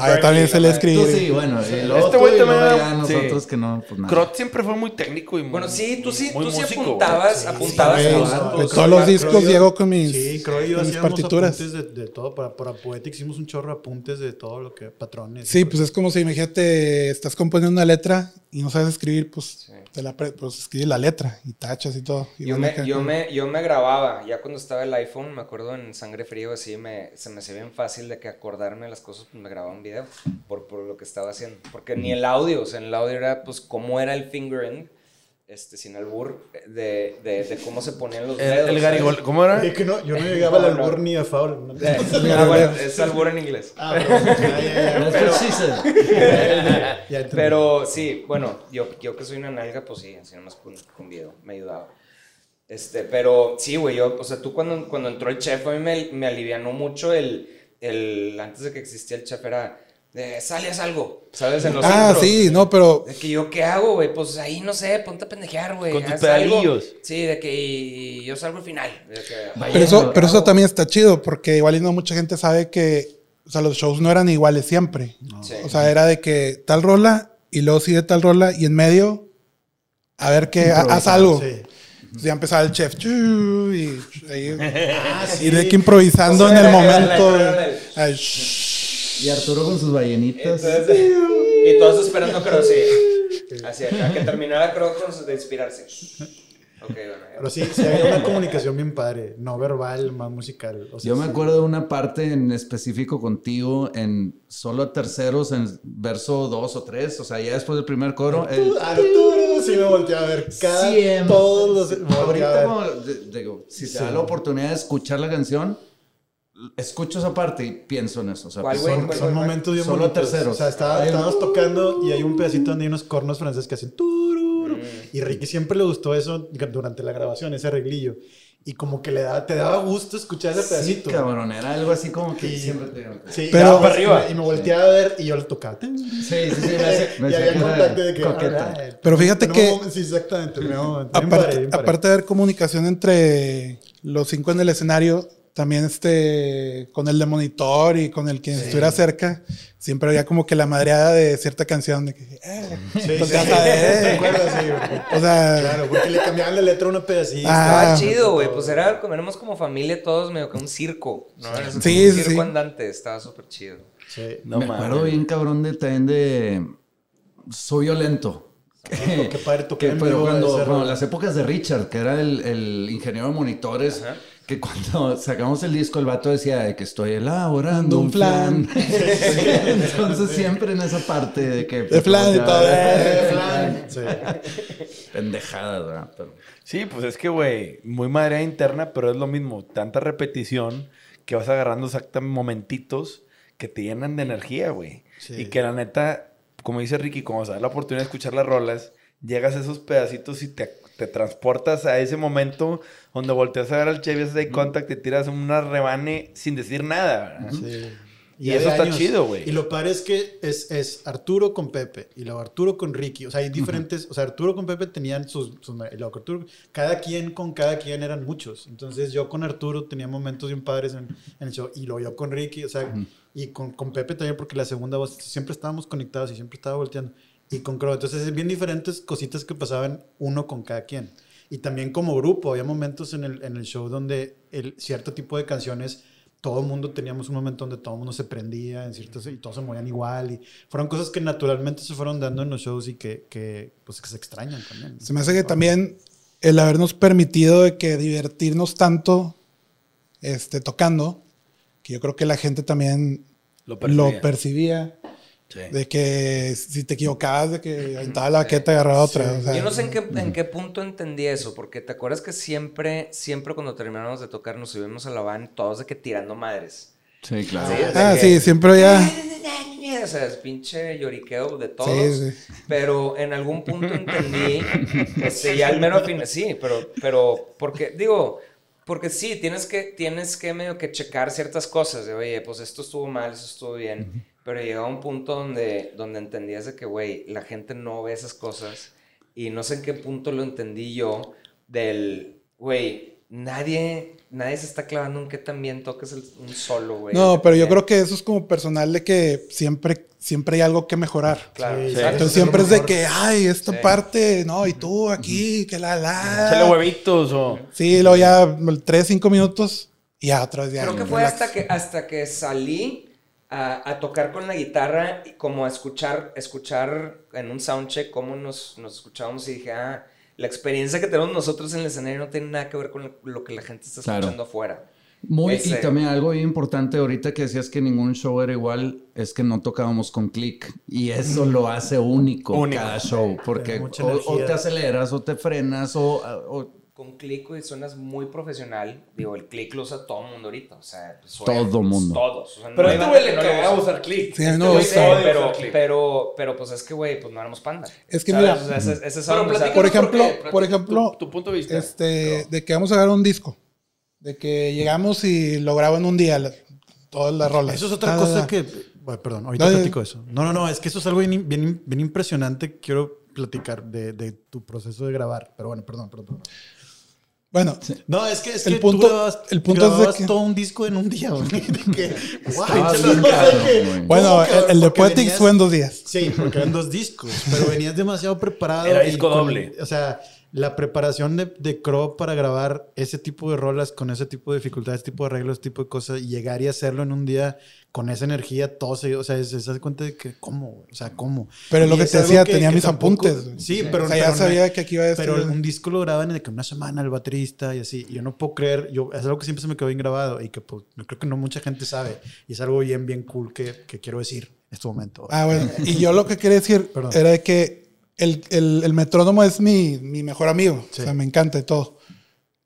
No, yo también se le escribí. Tú sí, bueno. Luego Este güey también- ya sí. nosotros que no, pues nada. Crot siempre fue muy técnico y muy, Bueno, sí, tú sí, muy tú sí músico, apuntabas, apuntabas Sí, a sí, los- sí. De todos los discos llego con mis, Sí, y yo con mis hacíamos partituras. apuntes de, de todo. Para, para Poetic hicimos un chorro de apuntes de todo lo que... Patrones. Sí, pues es como si, imagínate, estás componiendo una letra y no sabes escribir, pues, te la pues escribes la letra y tachas y todo. Y Yo me, acá- yo, me, yo me grababa, ya cuando estaba el iPhone, me acuerdo en Sangre Frío, así me, se me hacía bien fácil de que acordarme las cosas, pues me grababa un video por, por lo que estaba haciendo. Porque ni el audio, o sea, en el audio era pues cómo era el fingering, este, sin albur, de, de, de cómo se ponían los El, dedos. el. Garigol, ¿cómo era? Es que no, yo no llegaba al No, no. albur ni a foul. Eh, ah, bueno, es albur en inglés. Ah, pero- ya, ya, ya, That's pero- entendí. Pero sí, bueno, yo, yo que soy una nalga, pues sí, así nomás con, con video, me ayudaba. Este, pero sí, güey, yo, o sea, tú cuando, cuando entró el chef, a mí me, me alivianó mucho el, el, antes de que existía el chef, era, de, sales algo, ¿sabes? En los Ah, sí, no, pero De que yo, ¿qué hago, güey? Pues ahí, no sé, ponte a pendejear, güey. Con tus pedalillos. Sí, de que y yo salgo al final. De que, Vaya. Pero eso, pero eso también está chido, porque igual y no mucha gente sabe que, o sea, los shows no eran iguales siempre. Sí. O sea, era de que tal rola y luego sigue tal rola y en medio, a ver qué, ha- haz algo. Sí. Entonces ya empezaba el chef. "Chu", Y, ahí- y de que improvisando en el momento. ay. Y Arturo con sus ballenitas. Entonces, y todos esperando Crow, sí. Así, a que terminara Crow con su- de inspirarse. Bueno. Pero sí, sí había una comunicación bien padre, no verbal, más musical. O sea, Yo me sí. acuerdo de una parte en específico contigo en solo terceros, en verso dos o tres, o sea, ya después del primer coro. el- Arturo sí me volteé a ver. Cada, Siempre. Todos los. Ahorita, como, digo, si se da la oportunidad de escuchar la canción, escucho esa parte y pienso en eso. O sea, ¿Cuál, pues, son- Son, Bueno, son momentos bien solo bonitos. terceros. O sea, estábamos tocando y hay un pedacito donde hay unos cornos franceses que hacen tururu. Mm. Y Ricky siempre le gustó eso durante la grabación, ese arreglillo. Y como que le daba, te daba gusto escuchar ese Sí, pedacito. cabrón, era algo así como que Y- siempre te... Sí, Pero- para arriba. Y me volteaba a ver y yo le tocaba. Sí, sí, sí, me hace- me y había contacto de que. coqueta. alright. Pero fíjate que- momento- Sí, exactamente. Bien bien aparte de haber comunicación entre los cinco en el escenario, también este con el de monitor y con el que estuviera cerca, siempre había como que la madreada de cierta canción de que, eh, Sí, pues sí, sí. Sí, güey. o sea, Claro, porque le cambiaban la letra a una pedacito. Ah. Estaba chido, güey. Pues era, como éramos como familia todos, medio que un circo. ¿no? Era como Sí, un sí, circo sí. andante. Estaba súper chido. Sí. No me mames. acuerdo bien cabrón de también de Soy violento. Que, qué padre que, en pero cuando, las épocas de Richard, que era el, el ingeniero de monitores, Ajá. Que cuando sacamos el disco, el vato decía de que estoy elaborando un Un flan. flan. Entonces siempre en esa parte de que... De flan y todo. Sí. Pendejadas, ¿verdad? Pero- Sí, pues es que, güey, muy madre interna, pero es lo mismo. Tanta repetición que vas agarrando exactamente momentitos que te llenan de energía, güey. Sí. Y que la neta, como dice Ricky, como se da la oportunidad de escuchar las rolas, llegas a esos pedacitos y te, te transportas a ese momento donde volteas a ver al Chevy, haces eye contact, te tiras una rebane sin decir nada. Sí. Y hay eso está chido, güey. Y lo padre es que es, es Arturo con Pepe y luego Arturo con Ricky. O sea, hay diferentes. O sea, Arturo con Pepe tenían sus. sus y luego Arturo, cada quien con cada quien eran muchos. Entonces yo con Arturo tenía momentos bien padres en, en el show. Y luego yo con Ricky. O sea, y con, con Pepe también, porque la segunda voz siempre estábamos conectados y siempre estaba volteando. Y con Crow. Entonces, es bien diferentes cositas que pasaban uno con cada quien. Y también como grupo, había momentos en el, en el show donde el cierto tipo de canciones, todo el mundo teníamos un momento donde todo el mundo se prendía en ciertos, y todos se movían igual. Y fueron cosas que naturalmente se fueron dando en los shows y que, que, pues, que se extrañan también. se me hace que también el habernos permitido de que divertirnos tanto este, tocando, que yo creo que la gente también Lo lo percibía. Sí. De que si te equivocabas, de que aventaba la baqueta y agarraba otra. o sea, Yo no sé en qué, en qué punto entendí eso, porque te acuerdas que siempre, siempre cuando terminamos de tocar nos subimos a la van todos de que tirando madres. Sí, claro. Sí, Ah, de sí, que- siempre ya. O sea, es pinche lloriqueo de todos. Sí, sí. Pero en algún punto entendí, este, ya al mero fin, sí, pero, pero, porque, digo, porque sí, tienes que, tienes que medio que checar ciertas cosas, de, oye, pues esto estuvo mal, eso estuvo bien, pero llegaba un punto donde, donde entendías de que, güey, la gente no ve esas cosas, y no sé en qué punto lo entendí yo, del, güey, nadie, nadie se está clavando en qué también toques el- un solo, güey. No, pero yo creo que eso es como personal de que siempre, siempre hay algo que mejorar. Claro, Sí, exacto. Entonces siempre es de que, ay, esta Sí. parte, no, y tú aquí, que la la. huevitos o... Sí, luego ya tres, cinco minutos y ya otra vez ya. Creo que fue relax. hasta que, hasta que salí a, a tocar con la guitarra y como a escuchar, escuchar en un soundcheck cómo nos, nos escuchábamos y dije, ah, la experiencia que tenemos nosotros en el escenario no tiene nada que ver con lo, que la gente está Claro. escuchando afuera. Muy, Ese- y también algo bien importante ahorita que decías que ningún show era igual, es que no tocábamos con click. Y eso lo hace único, Único. cada show. Porque o, te aceleras o te frenas o... o- Con click, y suenas muy profesional. Digo, el click lo usa todo el mundo ahorita. O sea, pues, suena- Todo mundo. Todos. O sea, no Pero este banda güey que le no cagaba usa. usar click. Sí, no Este gusta. se odia pero, click. pero, pero, pues es que, güey, pues no éramos panda. Es que ¿Sabes? mira, O sea, ese- ese es Pero sea, por platícanos ejemplo, por tu- ejemplo, tu, tu punto de vista. este, de que vamos a grabar un disco. De que llegamos y lo grabo en un día, la- todas las rolas. Eso es otra Ah, cosa que. Bueno, perdón, ahorita No, no, platico eso. No, no, no, es que eso es algo bien, bien, bien impresionante. Quiero platicar de, de tu proceso de grabar. Pero bueno, perdón, perdón. perdón. Bueno, No, es que, es El que punto- tú grababas, el punto es de que- todo un disco en un día. güey. De que, guay, bien bueno, ¿cómo, el, el de Poetics venías- fue en dos días. Sí, porque eran dos discos, pero venías demasiado preparado. Era y disco con- doble. O sea, la preparación de, de Crow para grabar ese tipo de rolas con ese tipo de dificultades, ese tipo de arreglos, ese tipo de cosas, y llegar y hacerlo en un día con esa energía, todo se, o sea, se, se hace cuenta de que, ¿cómo? O sea, ¿cómo? Pero lo que te decía, que- tenía que mis tampoco- apuntes. Sí, pero, O sea, ya pero sabía que aquí iba a decir. Pero un disco lo graban en de que una semana el baterista y así. Y yo no puedo creer, yo, es algo que siempre se me quedó bien grabado y que pues, yo creo que no mucha gente sabe. Y es algo bien, bien cool que, que quiero decir en este momento. Ah, bueno. Y yo lo que quería decir Perdón. era de que el, el, el metrónomo es mi, mi mejor amigo. Sí. O sea, me encanta y todo.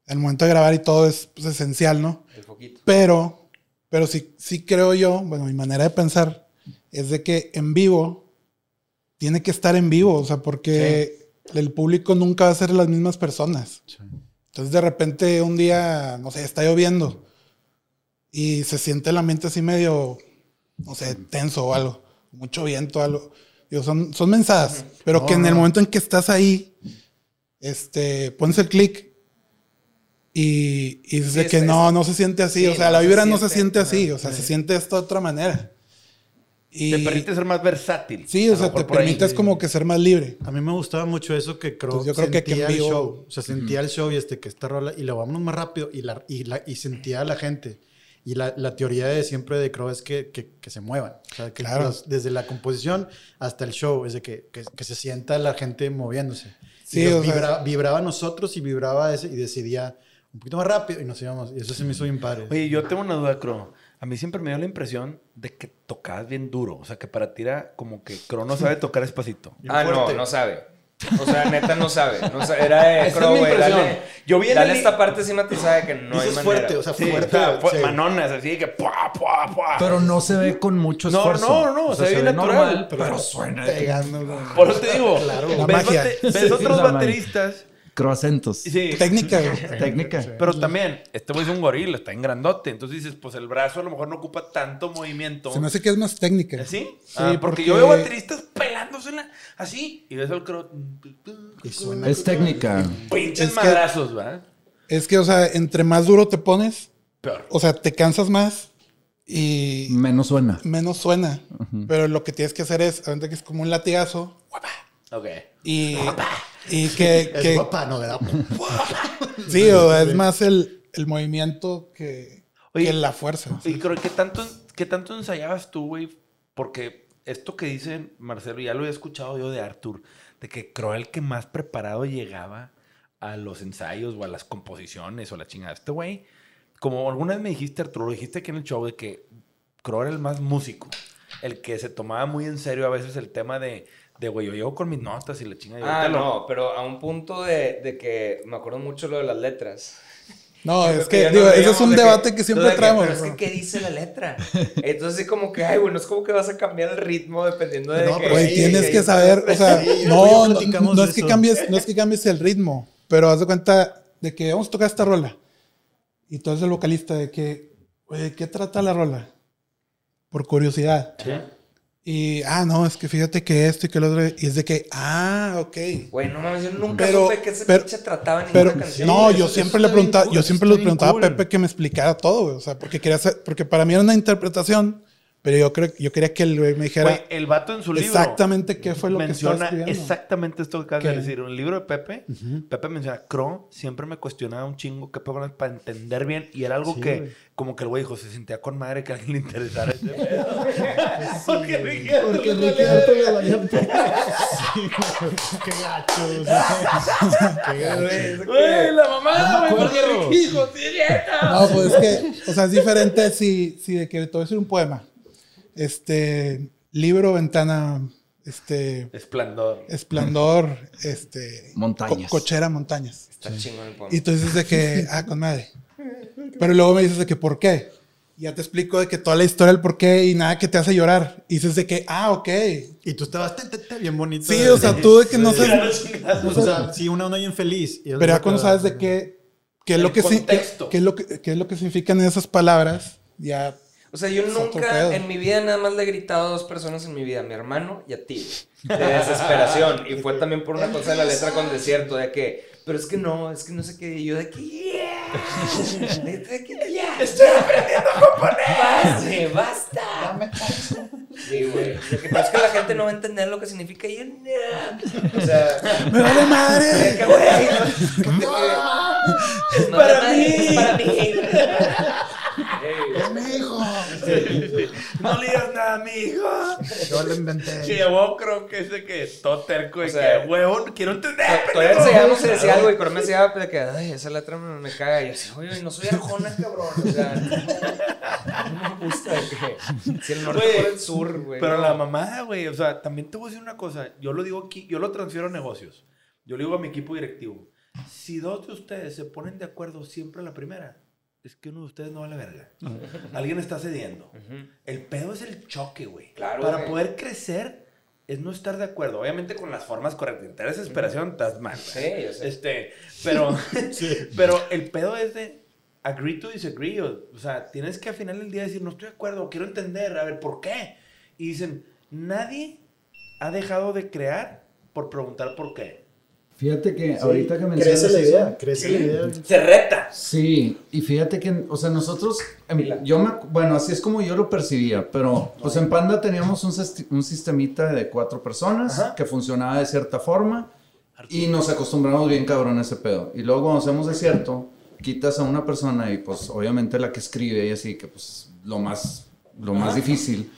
El momento de grabar y todo es pues, esencial, ¿no? El foquito. Pero, pero sí, sí creo yo, bueno, mi manera de pensar es de que en vivo tiene que estar en vivo, o sea, porque el público nunca va a ser las mismas personas. Entonces, de repente, un día, no sé, está lloviendo y se siente la mente así medio, no sé, tenso o algo, mucho viento o algo. Digo, son, son mensajes, pero que en el momento en que estás ahí, este, pones el clic y, y dices Sí, que es- no, no se siente así. sí, o sea, no la se vibra no se siente, así. O sea, se siente esto de otra manera. Y, Te permite ser más versátil. sí, o sea, te por ahí. como que ser más libre. A mí me gustaba mucho eso que Crow Pues yo creo que sentía que en el vivo- show. O sea, sentía el show y este que esta rola y lo vámonos más rápido y, la, y, la, y sentía a la gente. Y la, la teoría de siempre de Crow es que, que, que se muevan. O sea, que Claro. los- desde la composición hasta el show, es de que, que, que se sienta la gente moviéndose. Sí, o sea- vibra- vibraba a nosotros y vibraba ese y decidía un poquito más rápido y nos íbamos. Y eso se me hizo bien padre. Oye, yo tengo una duda, Cro. A mí siempre me dio la impresión de que tocabas bien duro. O sea, que para ti era como que Cro no sabe tocar despacito. Ah, no, no sabe. O sea, neta no sabe. No sabe. Era de Esa es Crow, mi güey. Dale, Yo vi en dale el- esta parte sí matizada que no hay manera. fuerte, o sea, Sí, fuerte. está, fue- sí. manonas, así de que ¡pua, pua, pua! Pero no se ve con mucho No, esfuerzo. no, no, O sea, se ve bien natural, pero, pero- suena. Pegando. Por eso te digo, La ves, magia. bate- ves Sí, otros bateristas. Croacentos. Sí, Técnica, güey. Técnica. pero también, este güey es un gorila, está en grandote. Entonces dices, pues el brazo a lo mejor no ocupa tanto movimiento. Se me hace que es más técnica. ¿Así? Sí, Ah, porque, porque- yo veo bateristas pelándosela así y ves al Cro. Y suena- Es técnica. Pinches Es que- madrazos, ¿va? Es que, o sea, entre más duro te pones, Peor. o sea, te cansas más y Menos suena. menos suena. Pero lo que tienes que hacer es, ahorita que es como un latigazo Ok. y, y que, Es que- papá, no, sí, o es más el, el movimiento que, Oye, que la fuerza. Y creo que tanto, ¿qué tanto ensayabas tú, güey? Porque esto que dice Marcelo, ya lo había escuchado yo de Arthur, de que creo el que más preparado llegaba a los ensayos o a las composiciones o la chingada. Este güey, como alguna vez me dijiste, Arturo, lo dijiste aquí en el show, de que creo era el más músico, el que se tomaba muy en serio a veces el tema de, de güey, yo llego con mis notas y la chingada. y Ah, ahorita lo- no, pero a un punto de, de que me acuerdo mucho lo de las letras. No, Yo es que, digo, nos ese es un de debate que, siempre de que, traemos. Pero es que, ¿qué dice la letra? Entonces, sí, como que, ay, bueno, es como que vas a cambiar el ritmo dependiendo de. No, que, pero Güey, sí, tienes sí, que sí. saber, o sea, Sí, no, no, no es que cambies, no es que cambies el ritmo, pero haz de cuenta de que vamos a tocar esta rola. Y eres el vocalista de que, güey, ¿de qué trata la rola? Por curiosidad. Y, ah, no, es que fíjate que esto y que lo otro. Y es de que, ah, ok. Güey, no mames, yo nunca Pero- supe que se pero- pinche trataba en Pero ninguna canción. no, yo eso siempre le preguntaba, yo siempre le preguntaba cool. a Pepe que me explicara todo, güey. O sea, porque quería hacer, porque para mí era una interpretación, pero yo creo, yo quería que el güey me dijera Güey, el vato en su libro. exactamente qué fue lo que menciona estaba escribiendo. exactamente esto que acabas de ¿Qué? decir. En el libro de Pepe, Pepe menciona, Crow siempre me cuestionaba un chingo qué pedo para entender bien. Y era algo Sí, que, güey. como que el güey dijo, se sentía con madre que a alguien le interesara ese pedo. Porque Ricky Porque Ricky le- la Sí, qué gacho. Qué gacho. Güey, la mamá, me güey, porque acuerdo. Ricky dijo, "Sí, neta". No, pues es que, o sea, es diferente si, si de que te voy a decir un poema. Este, libro, ventana, este, Esplendor. esplendor, este, Montañas. co- cochera, montañas. Está chingón el poema. Y tú dices de que, ah, con madre. Pero luego me dices de que, ¿por qué? Ya te explico de que toda la historia del por qué y nada que te hace llorar. Y dices de que, ah, ok. Y tú estabas te, te, te, bien bonito. Sí, o sea, tú de que no sabes. O sea, sí, una onda bien feliz. Y Pero ya cuando sabes de qué, qué es El lo que sí- qué es lo que qué es lo que significan esas palabras, ya O sea, yo nunca en mi vida nada más le he gritado a dos personas en mi vida, a mi hermano y a ti, güey, de desesperación. Y fue también por una cosa de la letra con desierto, de que, pero es que no, es que no sé qué, y yo de que, yeah, de que, yeah, estoy aprendiendo a componer, basta, basta. Sí, güey. Pero es que la gente no va a entender lo que significa y O sea, me vale madre. Es para mí. Es para mí. Es hijo. No le digas nada a mi hijo. Yo lo inventé. Sí, yo creo que ese que todo terco y que, huevón, quiero entender. Todavía enseñamos y decía algo y pero me decía de que, ay, esa letra me, me caga. Y yo así, oye, no soy arjona, cabrón. O sea, no, me gusta que si el norte por el sur, güey. Pero la mamá, güey, o sea, también te voy a decir una cosa. Yo lo digo aquí, yo lo transfiero a negocios. Yo le digo a mi equipo directivo. Si dos de ustedes se ponen de acuerdo siempre a la primera, es que uno de ustedes no vale verga. Alguien está cediendo. El pedo es el choque, güey. Claro. Para poder crecer es no estar de acuerdo. Obviamente con las formas correctas. Te desesperación, estás mal. Sí, yo sé. Este, pero, pero el pedo es de agree to disagree. O, o sea, tienes que al final del día decir, no estoy de acuerdo, quiero entender, a ver, ¿por qué? Y dicen, nadie ha dejado de crear por preguntar por qué. Fíjate que ahorita que mencionas Crece la eso- idea, crece la idea. Se reta. Sí, y fíjate que, o sea, nosotros, em, yo me, bueno, así es como yo lo percibía, pero pues en Panda teníamos un, un sistemita de cuatro personas Ajá. que funcionaba de cierta forma y nos acostumbramos bien cabrón a ese pedo. Y luego cuando hacemos desierto, quitas a una persona y pues obviamente la que escribe y así, que pues lo más, lo más difícil.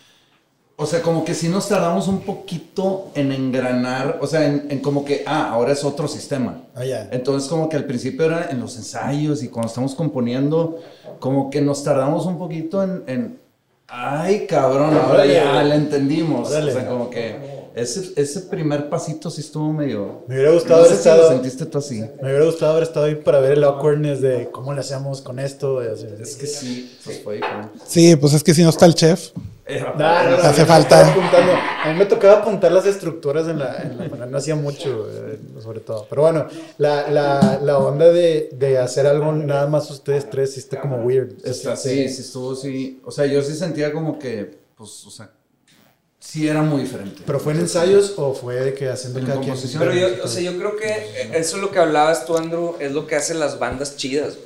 O sea, como que sí nos tardamos un poquito en engranar, o sea, en, en como que, ah, ahora es otro sistema. Ah, ya. Entonces, como que al principio era en los ensayos y cuando estamos componiendo, como que nos tardamos un poquito en, en ay, cabrón, ahora ya la entendimos. Órale. O sea, como que ese, ese primer pasito sí estuvo medio... Me hubiera gustado No haber sé si lo estado. sentiste tú así. Me hubiera gustado haber estado ahí para ver el awkwardness de cómo le hacemos con esto. y así. Es que sí, pues fue diferente. Sí, pues es que si no está el chef. No, no, no, Hace falta. A mí me tocaba apuntar las estructuras en la. En la no hacía mucho, eh, sobre todo. Pero bueno, la, la, la onda de, de hacer algo nada más ustedes tres sí está como weird. Está, Es- sí, sí estuvo, sí. O sea, yo sí sentía como que, pues, o sea, sí era muy diferente. ¿Pero fue en ensayos o fue de que haciendo En cada quien? Pero yo, o sea, yo creo que eso es lo que hablabas tú, Andrew, es lo que hacen las bandas chidas.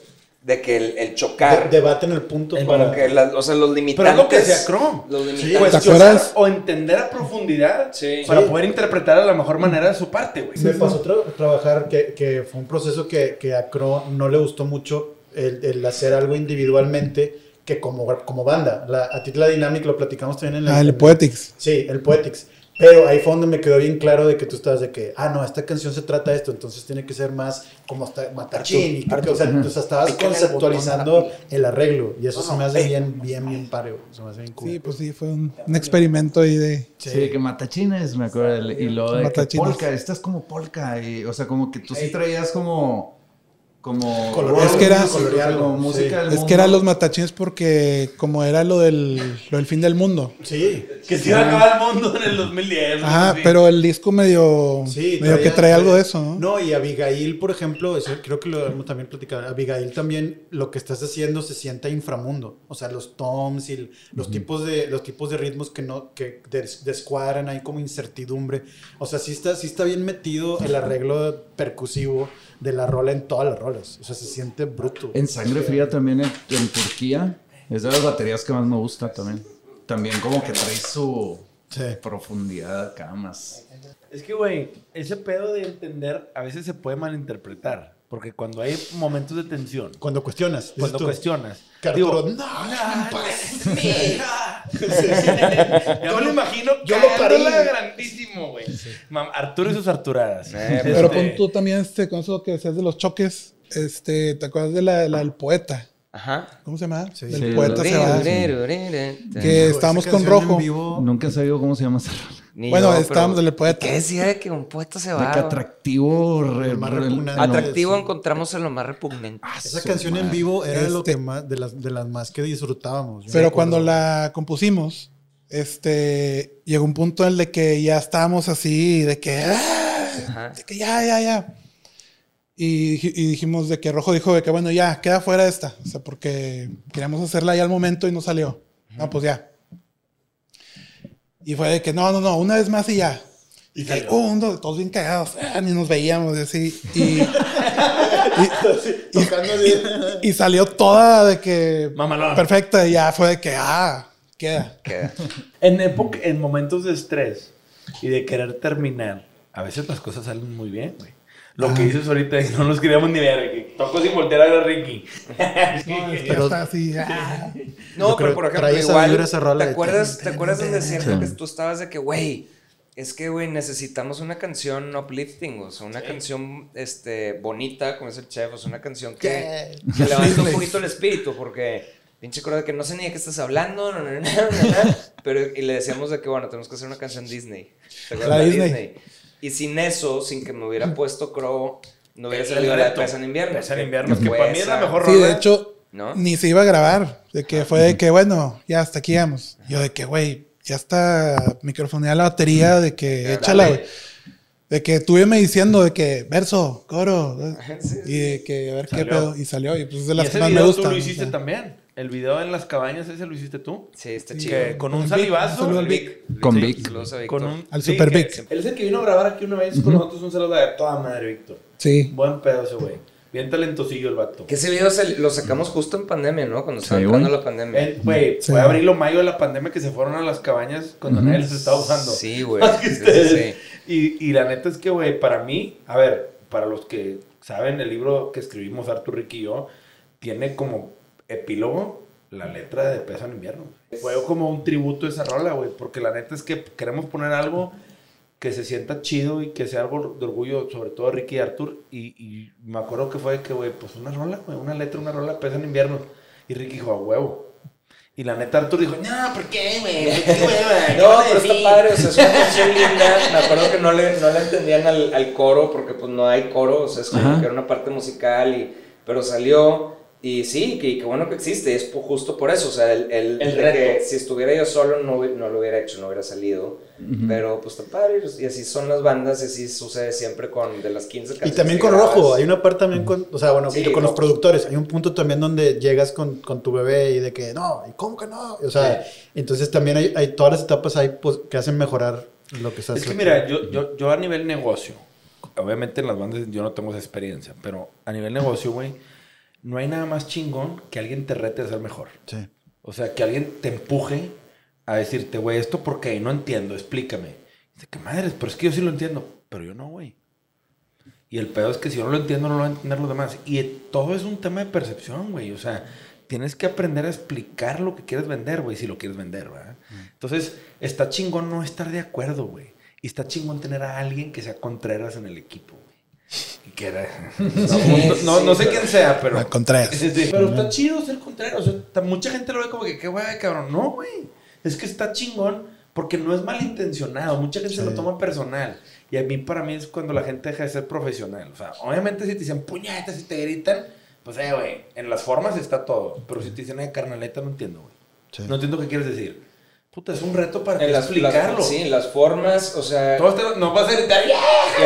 De que el, el chocar, De- debaten el punto El- para. que la- o sea, los Pero limitantes. es lo que hacía Chrome. Los limitantes. O entender a profundidad Sí. para Sí. poder interpretar a la mejor manera de su parte, güey. Me pasó tra- trabajar que, que fue un proceso que, que a Cro no le gustó mucho el, el hacer algo individualmente que como, como banda. La, a ti la Dynamic lo platicamos también en Ah, en el Poetics. Sí, el Poetics. Pero ahí fue donde me quedó bien claro de que tú estabas de que, ah, no, esta canción se trata de esto, entonces tiene que ser más como hasta matachín. Y que, o sea, tú estabas conceptualizando el arreglo. Y eso se me hace bien, bien, bien pare, güey. Se me hace bien cool. Sí, pues sí, fue un, un experimento ahí de... Sí, que matachines, me acuerdo. Y luego de polka, esta es como polka. Y, o sea, como que tú sí traías como. Como. Colorear, Es que era- colorear como sí. música del Es que eran los matachines porque como era lo del, lo del fin del mundo. Sí. Que se iba a acabar el mundo en el 2010. Ajá, sí. pero el disco medio, Sí, medio que trae algo de eso, ¿no? No, y Abigail, por ejemplo, eso creo que lo hemos también platicado. Abigail también lo que estás haciendo se siente a inframundo. O sea, los toms y los tipos de los tipos de ritmos que no que des- descuadran hay como incertidumbre. O sea, sí está sí está bien metido el arreglo percusivo de la rola en todas las rolas. O sea, se siente bruto. En Sangre Fría también en, en Turquía. Es de las baterías que más me gusta también. También como que trae su Sí. profundidad acá más. Es que, güey, ese pedo de entender a veces se puede malinterpretar. Porque cuando hay momentos de tensión, Cuando cuestionas, cuando tú, cuestionas, que digo, Arturo, no, yo me lo imagino yo lo parí. grandísimo, güey. Arturo y sus Arturadas. Eh, Pero Este, pon tú también este, con eso que decías de los choques, este, ¿te acuerdas de la, la del poeta? Ajá. ¿Cómo se llama? Sí. Del Sí, poeta sí. se va. Que estábamos con Rojo. vivo, Nunca he sabido cómo se llama esa rola. Ni Bueno, yo, estábamos pero- del poeta. ¿Qué decía de que un poeta se De va? que atractivo. re- El más re- repugnante. Atractivo Sí. encontramos en lo más repugnante. Esa su canción en madre. vivo era lo Este- que más, de las, de las más que disfrutábamos. Pero cuando la compusimos, este, llegó un punto en el de que ya estábamos así, de que, ¡ah! De que ya, ya, ya. Y, y dijimos de que Rojo dijo de que bueno, ya, queda fuera esta. O sea, porque queríamos hacerla ya al momento y no salió. No, pues ya. Y fue de que no, no, no, una vez más y ya. Y que, un, dos, todos bien cagados, ah, ni nos veíamos y así. Y, Tocando así. y salió toda de que Mamalón. perfecta y ya fue de que, ah, Queda. Queda. En, época, en momentos de estrés y de querer terminar, a veces las cosas salen muy bien, güey. Lo que dices ahorita, no nos queríamos ni ver, Ricky. Toco sin voltear a ver a Ricky. No, es que ya está así. ah. No, pero por ejemplo, igual, ¿te acuerdas, ¿te acuerdas siempre ten. que tú estabas de que, güey, es que, güey, necesitamos una canción uplifting, o sea, una canción, este, bonita, como es el chef, o sea, una canción que, que levanta un poquito el espíritu, porque pinche de que no sé ni de qué estás hablando, no, no, no, no, no, pero, y le decíamos de que, bueno, tenemos que hacer una canción Disney. ¿Te acuerdas La de Disney. Y sin eso, sin que me hubiera puesto Crow, no hubiera salido la de. Pesa en invierno. Pesa en que- invierno, que fue para mí es la mejor Sí, rola. de hecho, ¿No? ni se iba a grabar. De que fue de que, bueno, ya hasta aquí vamos. Yo de que, güey, ya está microfonía la batería, de que Dale. échala, güey. De que estuvime diciendo de que verso, coro. Sí, Y de que a ver qué Salió. pedo. Y salió. Y pues es de Y las ese que más me video gustan. tú lo o hiciste sea. también. El video en las cabañas, ese lo hiciste tú. Sí, está Sí, chido. Que con un salivazo. saludo al Vic. Con Vic. Con un, Al sí, Super Vic. Él es el que vino a grabar aquí una vez con nosotros un saludo de toda madre, Víctor. Sí. Buen pedo ese güey. Bien talentosillo el vato. Que ese video se- lo sacamos justo en pandemia, ¿no? Cuando estaba Sí, entrando la pandemia. Él, Güey, Sí. fue abril o mayo de la pandemia que se fueron a las cabañas cuando nadie les estaba usando. Sí, güey. Sí, sí, ustedes. sí. Y, y la neta es que, güey, para mí, a ver, para los que saben, el libro que escribimos Artur, Ricky y yo, tiene como epílogo la letra de Peso en Invierno. Fue como un tributo a esa rola, güey, porque la neta es que queremos poner algo que se sienta chido y que sea algo de orgullo, sobre todo Ricky y Artur. Y, y me acuerdo que fue que, güey, pues una rola, güey, una letra, una rola, Peso en Invierno. Y Ricky dijo, a huevo. Y la neta Artur dijo, no, ¿por qué, güey? ¿Por qué, güey? ¿Qué No, pero está decir?" padre, o sea, es una canción linda. Me acuerdo que no le, no le entendían al, al coro, porque pues no hay coro, o sea, es como Ajá. que era una parte musical, y, pero salió. Y sí, que, que bueno que existe, es justo por eso, o sea, el, el, El de reto. que si estuviera yo solo no, no lo hubiera hecho, no hubiera salido. Pero pues está padre, y así son las bandas, y así sucede siempre con de las 15 Y canciones. también que con grabas. Rojo, hay una parte también con, o sea, bueno, Sí, con los Rojo. productores, hay un punto también donde llegas con, con tu bebé y de que, no, ¿y cómo que no? O sea, entonces también hay, hay todas las etapas ahí pues, que hacen mejorar lo que estás Es que mira, yo, yo, yo a nivel negocio, obviamente en las bandas yo no tengo esa experiencia, pero a nivel negocio, güey, no hay nada más chingón que alguien te rete a ser mejor. Sí. O sea, que alguien te empuje a decirte, güey, ¿esto por qué? No entiendo, explícame. Dice, que madres, pero es que yo sí lo entiendo. Pero yo no, güey. Y el pedo es que si yo no lo entiendo, no lo van a entender los demás. Y todo es un tema de percepción, güey. O sea, tienes que aprender a explicar lo que quieres vender, güey, si lo quieres vender, ¿verdad? Entonces, está chingón no estar de acuerdo, güey. Y está chingón tener a alguien que sea Contreras en el equipo, que era... No, no, no sé quién sea, pero... Contreras. Sí, sí, Pero está chido ser Contreras. O sea, mucha gente lo ve como que, qué güey, cabrón. No, güey. Es que está chingón porque no es malintencionado. Mucha gente se lo toma personal. Y a mí, para mí, es cuando la gente deja de ser profesional. O sea, obviamente, si te dicen puñetas y te gritan, pues, eh, güey, en las formas está todo. Pero si te dicen, eh, carnaleta, no entiendo, güey. Sí. No entiendo qué quieres decir. Puta, es un reto para En explicarlo. las- sí, en las formas, o sea. Todo este- no vas a gritar,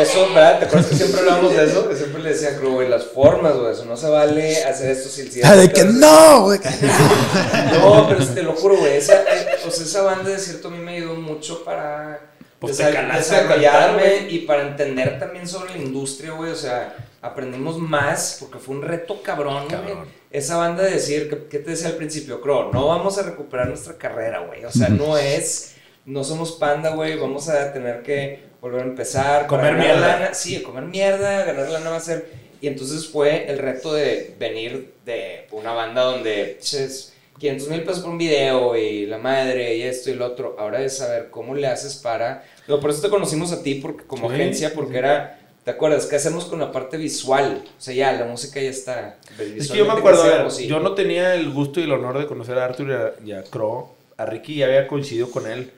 eso, ¿verdad? ¿Te acuerdas que siempre hablábamos de eso? Que siempre le decía a güey, las formas, güey, eso no se vale hacer esto sin si Ah, de que no, güey. No, pero te lo juro, güey, esa, eh, o sea, esa banda de cierto a mí me ayudó mucho para Pues te desarrollarme y para entender también sobre la industria, güey, o sea, aprendimos más porque fue un reto cabrón, güey. Cabrón. Esa banda de decir, que- ¿qué te decía al principio, Crow? No vamos a recuperar nuestra carrera, güey, o sea, no es, no somos panda, güey, vamos a tener que volver a empezar. Comer mierda. lana. Sí, comer mierda, ganar lana va a ser... Y entonces fue el reto de venir de una banda donde... Ches, 500 mil pesos por un video y la madre y esto y lo otro. Ahora es saber cómo le haces para... Digo, por eso te conocimos a ti porque, como Sí, agencia, porque sí. era... ¿Te acuerdas? ¿Qué hacemos con la parte visual? O sea, ya, la música ya está. Es que yo me acuerdo, ¿qué a ver, yo no tenía el gusto y el honor de conocer a Arthur y a, y a Crow. A Ricky ya había coincidido con él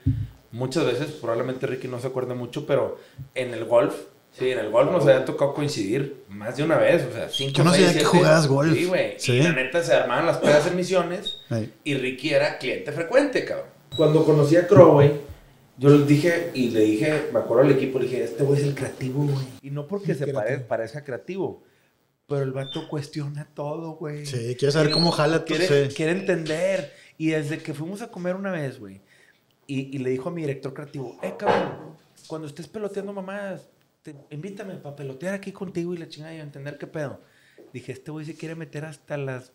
muchas veces, probablemente Ricky no se acuerde mucho, pero en el golf, sí, en el golf nos había tocado coincidir más de una vez, o sea, cinco, Yo no sabía que jugabas golf. Sí, güey. Sí. Y la neta se armaban las pedas en misiones Ahí. y Ricky era cliente frecuente, cabrón. Cuando conocí a Crow, güey, yo les dije, y le dije, me acuerdo al equipo, le dije, este güey es el creativo, güey. Y no porque se Creativo. pare- parezca creativo, pero el vato cuestiona todo, güey. Sí, quieres saber cómo jala tu... Quiere, sí. quiere entender. Y desde que fuimos a comer una vez, güey, y, y le dijo a mi director creativo, eh, cabrón, cuando estés peloteando mamadas, te- invítame para pelotear aquí contigo y la chingada y a entender qué pedo. Dije, este güey se quiere meter hasta las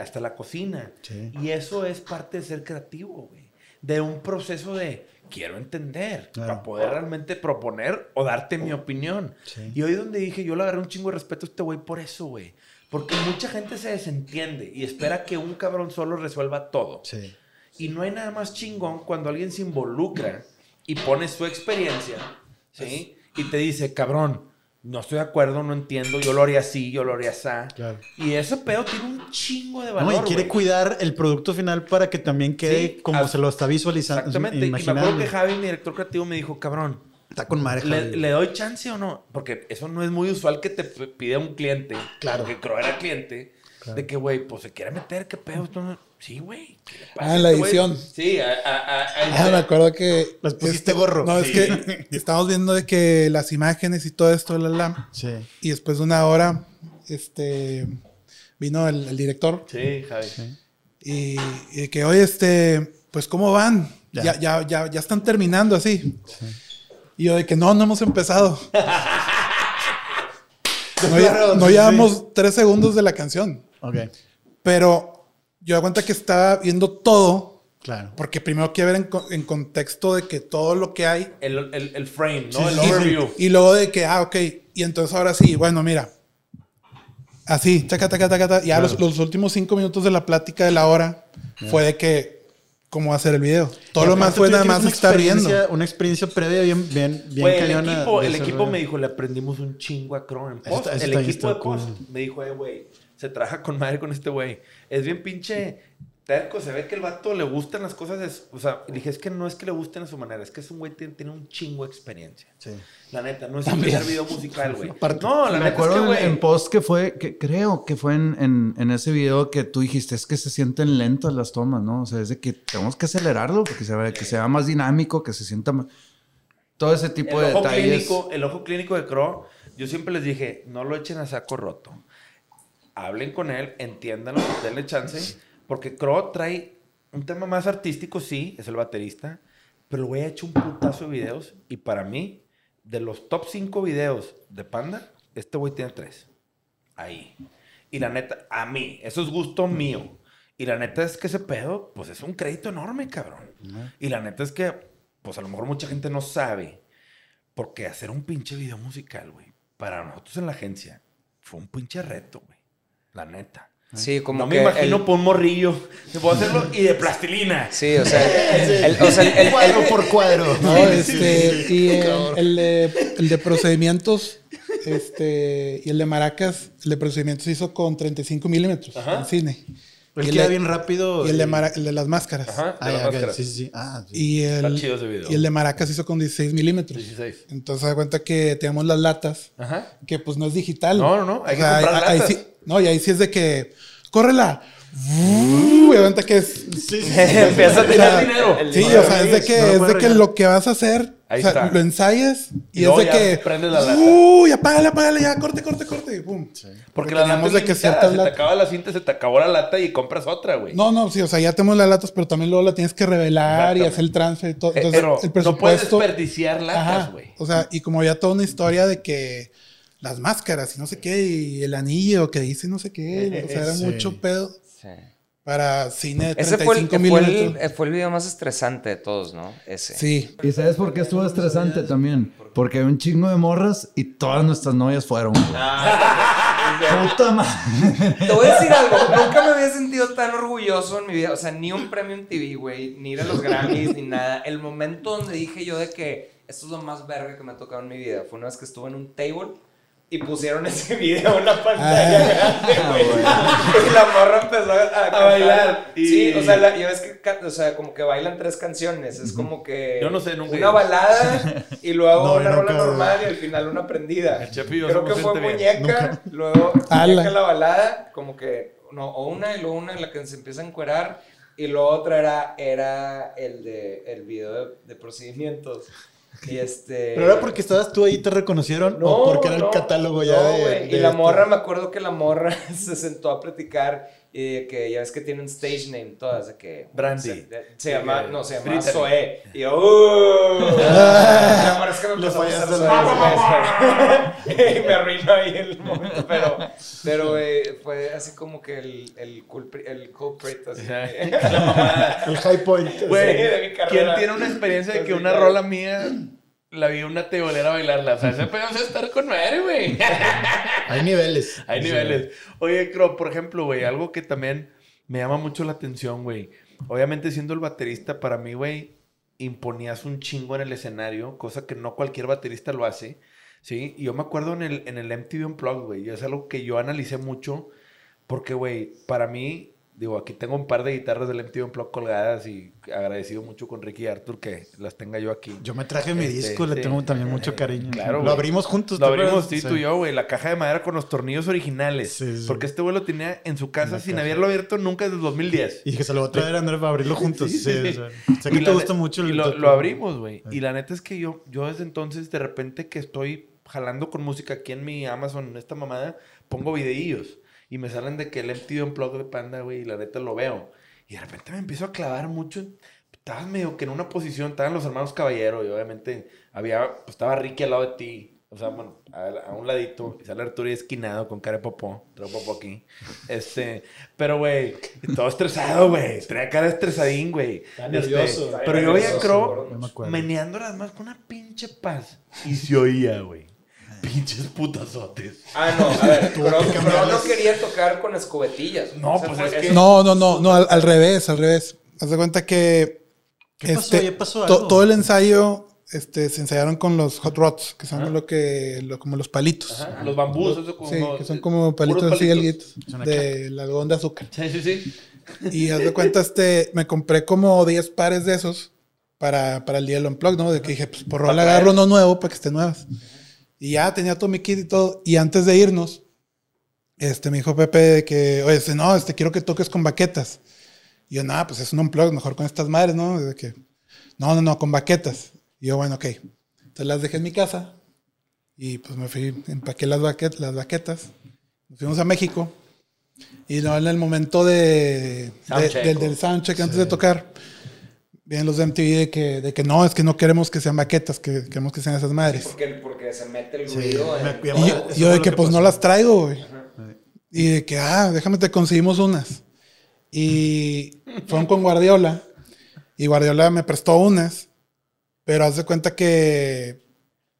hasta la cocina. Y eso es parte de ser creativo, güey. De un proceso de quiero entender para poder realmente proponer o darte mi opinión. Y hoy donde dije, yo le agarré un chingo de respeto a este güey por eso, güey. Porque mucha gente se desentiende y espera que un cabrón solo resuelva todo. Y no hay nada más chingón cuando alguien se involucra y pone su experiencia, ¿sí? Y te dice, cabrón, no estoy de acuerdo, no entiendo, yo lo haría así, yo lo haría así. Y ese pedo tiene un chingo de valor. No, y quiere cuidar el producto final para que también quede como se lo está visualizando. Exactamente. Y me acuerdo que Javi, mi director creativo, me dijo, cabrón. Está con madre, ¿le, ¿Le, doy chance o no? Porque eso no es muy usual que te pida un cliente. Claro. Que creo era cliente. De que, güey, pues se quiere meter, qué pedo. Esto Sí, güey. Ah, en la este edición. Sí, a, ah, me acuerdo que. Las pusiste gorro. No, es que estamos viendo de que las imágenes y todo esto, la, la. Sí. Y después de una hora, este. Vino el, director. Sí, Javi. Y, y, que, hoy este. Pues, ¿cómo van? Ya, ya, ya, ya, están terminando así. Sí. Y yo de que no, no hemos empezado. no, no llevamos tres segundos de la canción. Ok. Pero yo da cuenta que estaba viendo todo. Claro. Porque primero quiero ver en, contexto de que todo lo que hay. El, el, frame, ¿no? el overview. Y luego de que, ah, ok. Y entonces ahora sí, bueno, mira. Así, chaca, taca, taca, taca. Ya los, los, últimos cinco minutos de la plática de la hora fue de que, cómo hacer el video. Todo lo más fue nada más estar viendo. Una experiencia previa bien, bien, bien El equipo, el equipo me dijo, le aprendimos un chingo a Chrome en post. el equipo de post me dijo, eh, güey se trabaja con madre con este güey. Es bien pinche terco, se ve que el vato le gustan las cosas. o sea, dije, es que no es que le gusten a su manera, es que es un güey que tiene, un chingo de experiencia. Sí. La neta, no es un primer video musical, güey. no, la Me neta acuerdo es que, en, post que fue, que creo que fue en, en, ese video que tú dijiste, es que se sienten lentas las tomas, ¿no? O sea, es de que tenemos que acelerarlo porque se vea, que sea más dinámico, que se sienta más... Todo ese tipo de detalles. Clínico, el ojo clínico de Crow, yo siempre les dije, no lo echen a saco roto hablen con él, entiéndanlo, denle chance, porque Crow trae un tema más artístico, sí, es el baterista, pero el güey ha hecho un putazo de videos y para mí, de los top 5 videos de Panda, este güey tiene 3. Ahí. Y la neta, a mí, eso es gusto mío. Y la neta es que ese pedo, pues es un crédito enorme, cabrón. Y la neta es que, pues a lo mejor mucha gente no sabe, porque hacer un pinche video musical, güey, para nosotros en la agencia, fue un pinche reto, güey. La neta. Sí, como no me imagino por un morrillo. Puedo hacerlo y de plastilina. Sí, o sea, el, o sea, el, cuadro por cuadro. No, este, y el, de, el de procedimientos este, y el de maracas, el de procedimientos se hizo con 35 milímetros en cine. Y queda bien rápido. Y el de, el de las máscaras. Ajá, ah, Sí, sí, sí. Ah, Y, el, y el de maracas hizo con 16 milímetros. 16. Entonces, se da cuenta que tenemos las latas. Ajá. Que pues no es digital. No, no, no. Hay que comprar latas. sí, no, y ahí sí es de que, córrela. Uy, aguanta que es. Sí, sí, Empieza a tirar dinero. Sí, o sea, es de que, es de que lo que vas a hacer, o sea, lo ensayas y, es de que. Prendes la lata. Uy, apágale, apágale, ya, corte, corte, corte. Y pum. Porque, la lata de que Se te acaba la cinta, se te acabó la lata y compras otra, güey. No, no, sí, o sea, ya tenemos las latas, pero también luego la tienes que revelar y hacer el transfer y todo. Eh, Entonces, el presupuesto. No puedes desperdiciar latas, güey. O sea, y como ya toda una historia de que las máscaras y no sé qué, y el anillo que dice no sé qué. O sea, era mucho pedo. Sí. Para cine de 35 Ese fue el, fue el, video más estresante de todos, ¿no? Ese. Sí. ¿Y sabes por qué estuvo estresante también? Porque hay un chingo de morras y todas nuestras novias fueron. Ah, Puta madre. Te voy a decir algo. Nunca me había sentido tan orgulloso en mi vida. O sea, ni un premio en TV, güey. Ni ir a los Grammys, ni nada. El momento donde dije yo de que esto es lo más verga que me ha tocado en mi vida fue una vez que estuve en un table y pusieron ese video en la pantalla ah, grande, güey. y la morra empezó a, a, bailar. Sí, o sea, ya ves que, o sea, como que bailan tres canciones. Es como que. Yo no sé, nunca. Una balada y luego una rola normal y al final una prendida. Creo que fue muñeca, luego muñeca la balada, como que. No, o una y luego una en la que se empieza a encuerar. Y lo otro era, era el de el video de, de procedimientos. Y este... ¿Pero era porque estabas tú ahí y te reconocieron no, o porque era el catálogo ya de, Y la morra, me acuerdo que la morra se sentó a platicar y que ya ves que tienen stage name todas, de que... Brandy. Se, llama, no, se llama Zoe. Y yo, uh, me arruinó ahí el momento, pero, pero eh, fue así como que el, el, culprit, el culprit, así. el high point. Güey, ¿quién tiene una experiencia de que una rola mía la vi una tebolera bailarla. O sea, ese pedo es estar con madre, güey. Hay niveles. Hay niveles. Oye, Cro, por ejemplo, güey, algo que también me llama mucho la atención, güey. Obviamente, siendo el baterista, para mí, güey, imponías un chingo en el escenario, cosa que no cualquier baterista lo hace. Sí, y yo me acuerdo en el, en el MTV Unplugged, güey. Es algo que yo analicé mucho. Porque, güey, para mí, Digo, aquí tengo un par de guitarras del MTV Unplugged colgadas y agradecido mucho con Ricky y Arthur que las tenga yo aquí. Yo me traje mi este, disco, le tengo también mucho cariño. Claro, Lo abrimos juntos. Lo abrimos, sí, tú y yo, güey. La caja de madera con los tornillos originales. Porque este güey lo tenía en su casa sin haberlo abierto nunca desde 2010. Y dije, se lo voy a traer a Andrés para abrirlo juntos. sí, sé que te gusta mucho. El y lo, abrimos, güey. Y la neta es que yo, yo desde entonces, de repente que estoy jalando con música aquí en mi Amazon, esta mamada, pongo videillos y me salen de que el MTV Unplugged de Panda, güey, y la neta lo veo. Y de repente me empiezo a clavar mucho. Estabas medio que en una posición, estaban los hermanos Caballero, y obviamente había, pues estaba Ricky al lado de ti. O sea, bueno, a, un ladito, y sale Arturo y esquinado con cara de popó. Traigo popó aquí. Este, pero, güey, todo estresado, güey. Traía cara estresadín, güey. Este, nervioso. pero yo veía a Crow meneando las manos con una pinche paz. Y se oía, güey. Pinches putazotes. Ah, no, a ver, pero, no quería tocar con escobetillas. No, pues es que... No, no, no, no, al, revés, al revés. Haz de cuenta que... ¿Qué pasó? Este, pasó algo? todo el ensayo este, se ensayaron con los hot rods, que son lo que, como los palitos. Ajá, los bambús, eso como, sí, que son como palitos así delguitos de algodón de azúcar. Sí, sí, sí. Y haz de cuenta, este, me compré como 10 pares de esos para, para el día del Unplug, ¿no? De que dije, pues por rola agarro uno nuevo para que esté nuevas. Y ya tenía todo mi kit y todo. Y antes de irnos, este, me dijo Pepe de que, oye, este, no, este, quiero que toques con baquetas. Y yo, nada, pues es un unplug, mejor con estas madres, ¿no? De que, no, no, no, con baquetas. Y yo, bueno, ok. Entonces las dejé en mi casa y pues me fui, empaqué las, baquetas, las baquetas. Nos fuimos a México. Y no, en el momento de, del, del soundcheck antes de tocar, vienen los de MTV de que, de que no, es que no queremos que sean maquetas, que queremos que sean esas madres. porque, porque, se mete el ruido. y yo, de que pues no las traigo, güey. Y de que, ah, déjame te conseguimos unas. Y fueron con Guardiola. Y Guardiola me prestó unas. Pero haz de cuenta que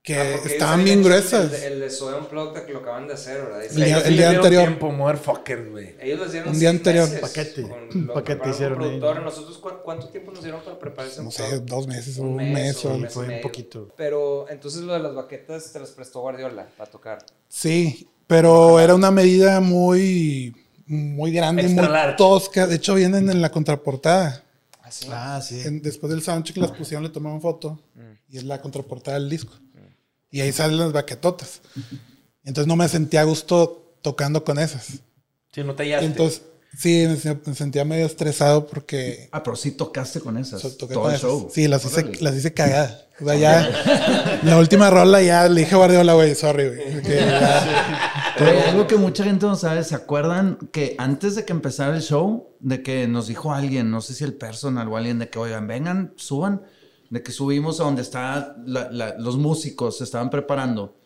que ah, estaban bien gruesas. El, el, de Soy Unplugged que lo acaban de hacer, ¿verdad? El, día, el día anterior. Tiempo, motherfuckers, güey. Ellos les dieron un día anterior. Meses paquete. Un paquete hicieron. Productor. Nosotros, ¿cuánto tiempo nos dieron para preparar ese No sé, dos meses o un, mes. o, fue un poquito. Pero entonces lo de las baquetas te las prestó Guardiola para tocar. Sí, pero era una medida muy, muy grande, muy tosca. De hecho, vienen en la contraportada. Ah, sí. Ah, sí. después del soundcheck las pusieron, le tomaron foto. Mm. Y es la contraportada del disco. Y ahí salen las baquetotas. Entonces no me sentía a gusto tocando con esas. Sí, no te hallaste. Entonces, sí, me, sentía medio estresado porque... Ah, pero sí tocaste con esas. todo el show. Sí, las hice, las hice cagadas. O sea, ya... la última rola ya le dije a Guardiola, güey, sorry, güey. Pero algo que mucha gente no sabe, ¿se acuerdan que antes de que empezara el show, de que nos dijo alguien, no sé si el personal o alguien, de que, oigan, vengan, suban de que subimos a donde estaban los músicos, se estaban preparando.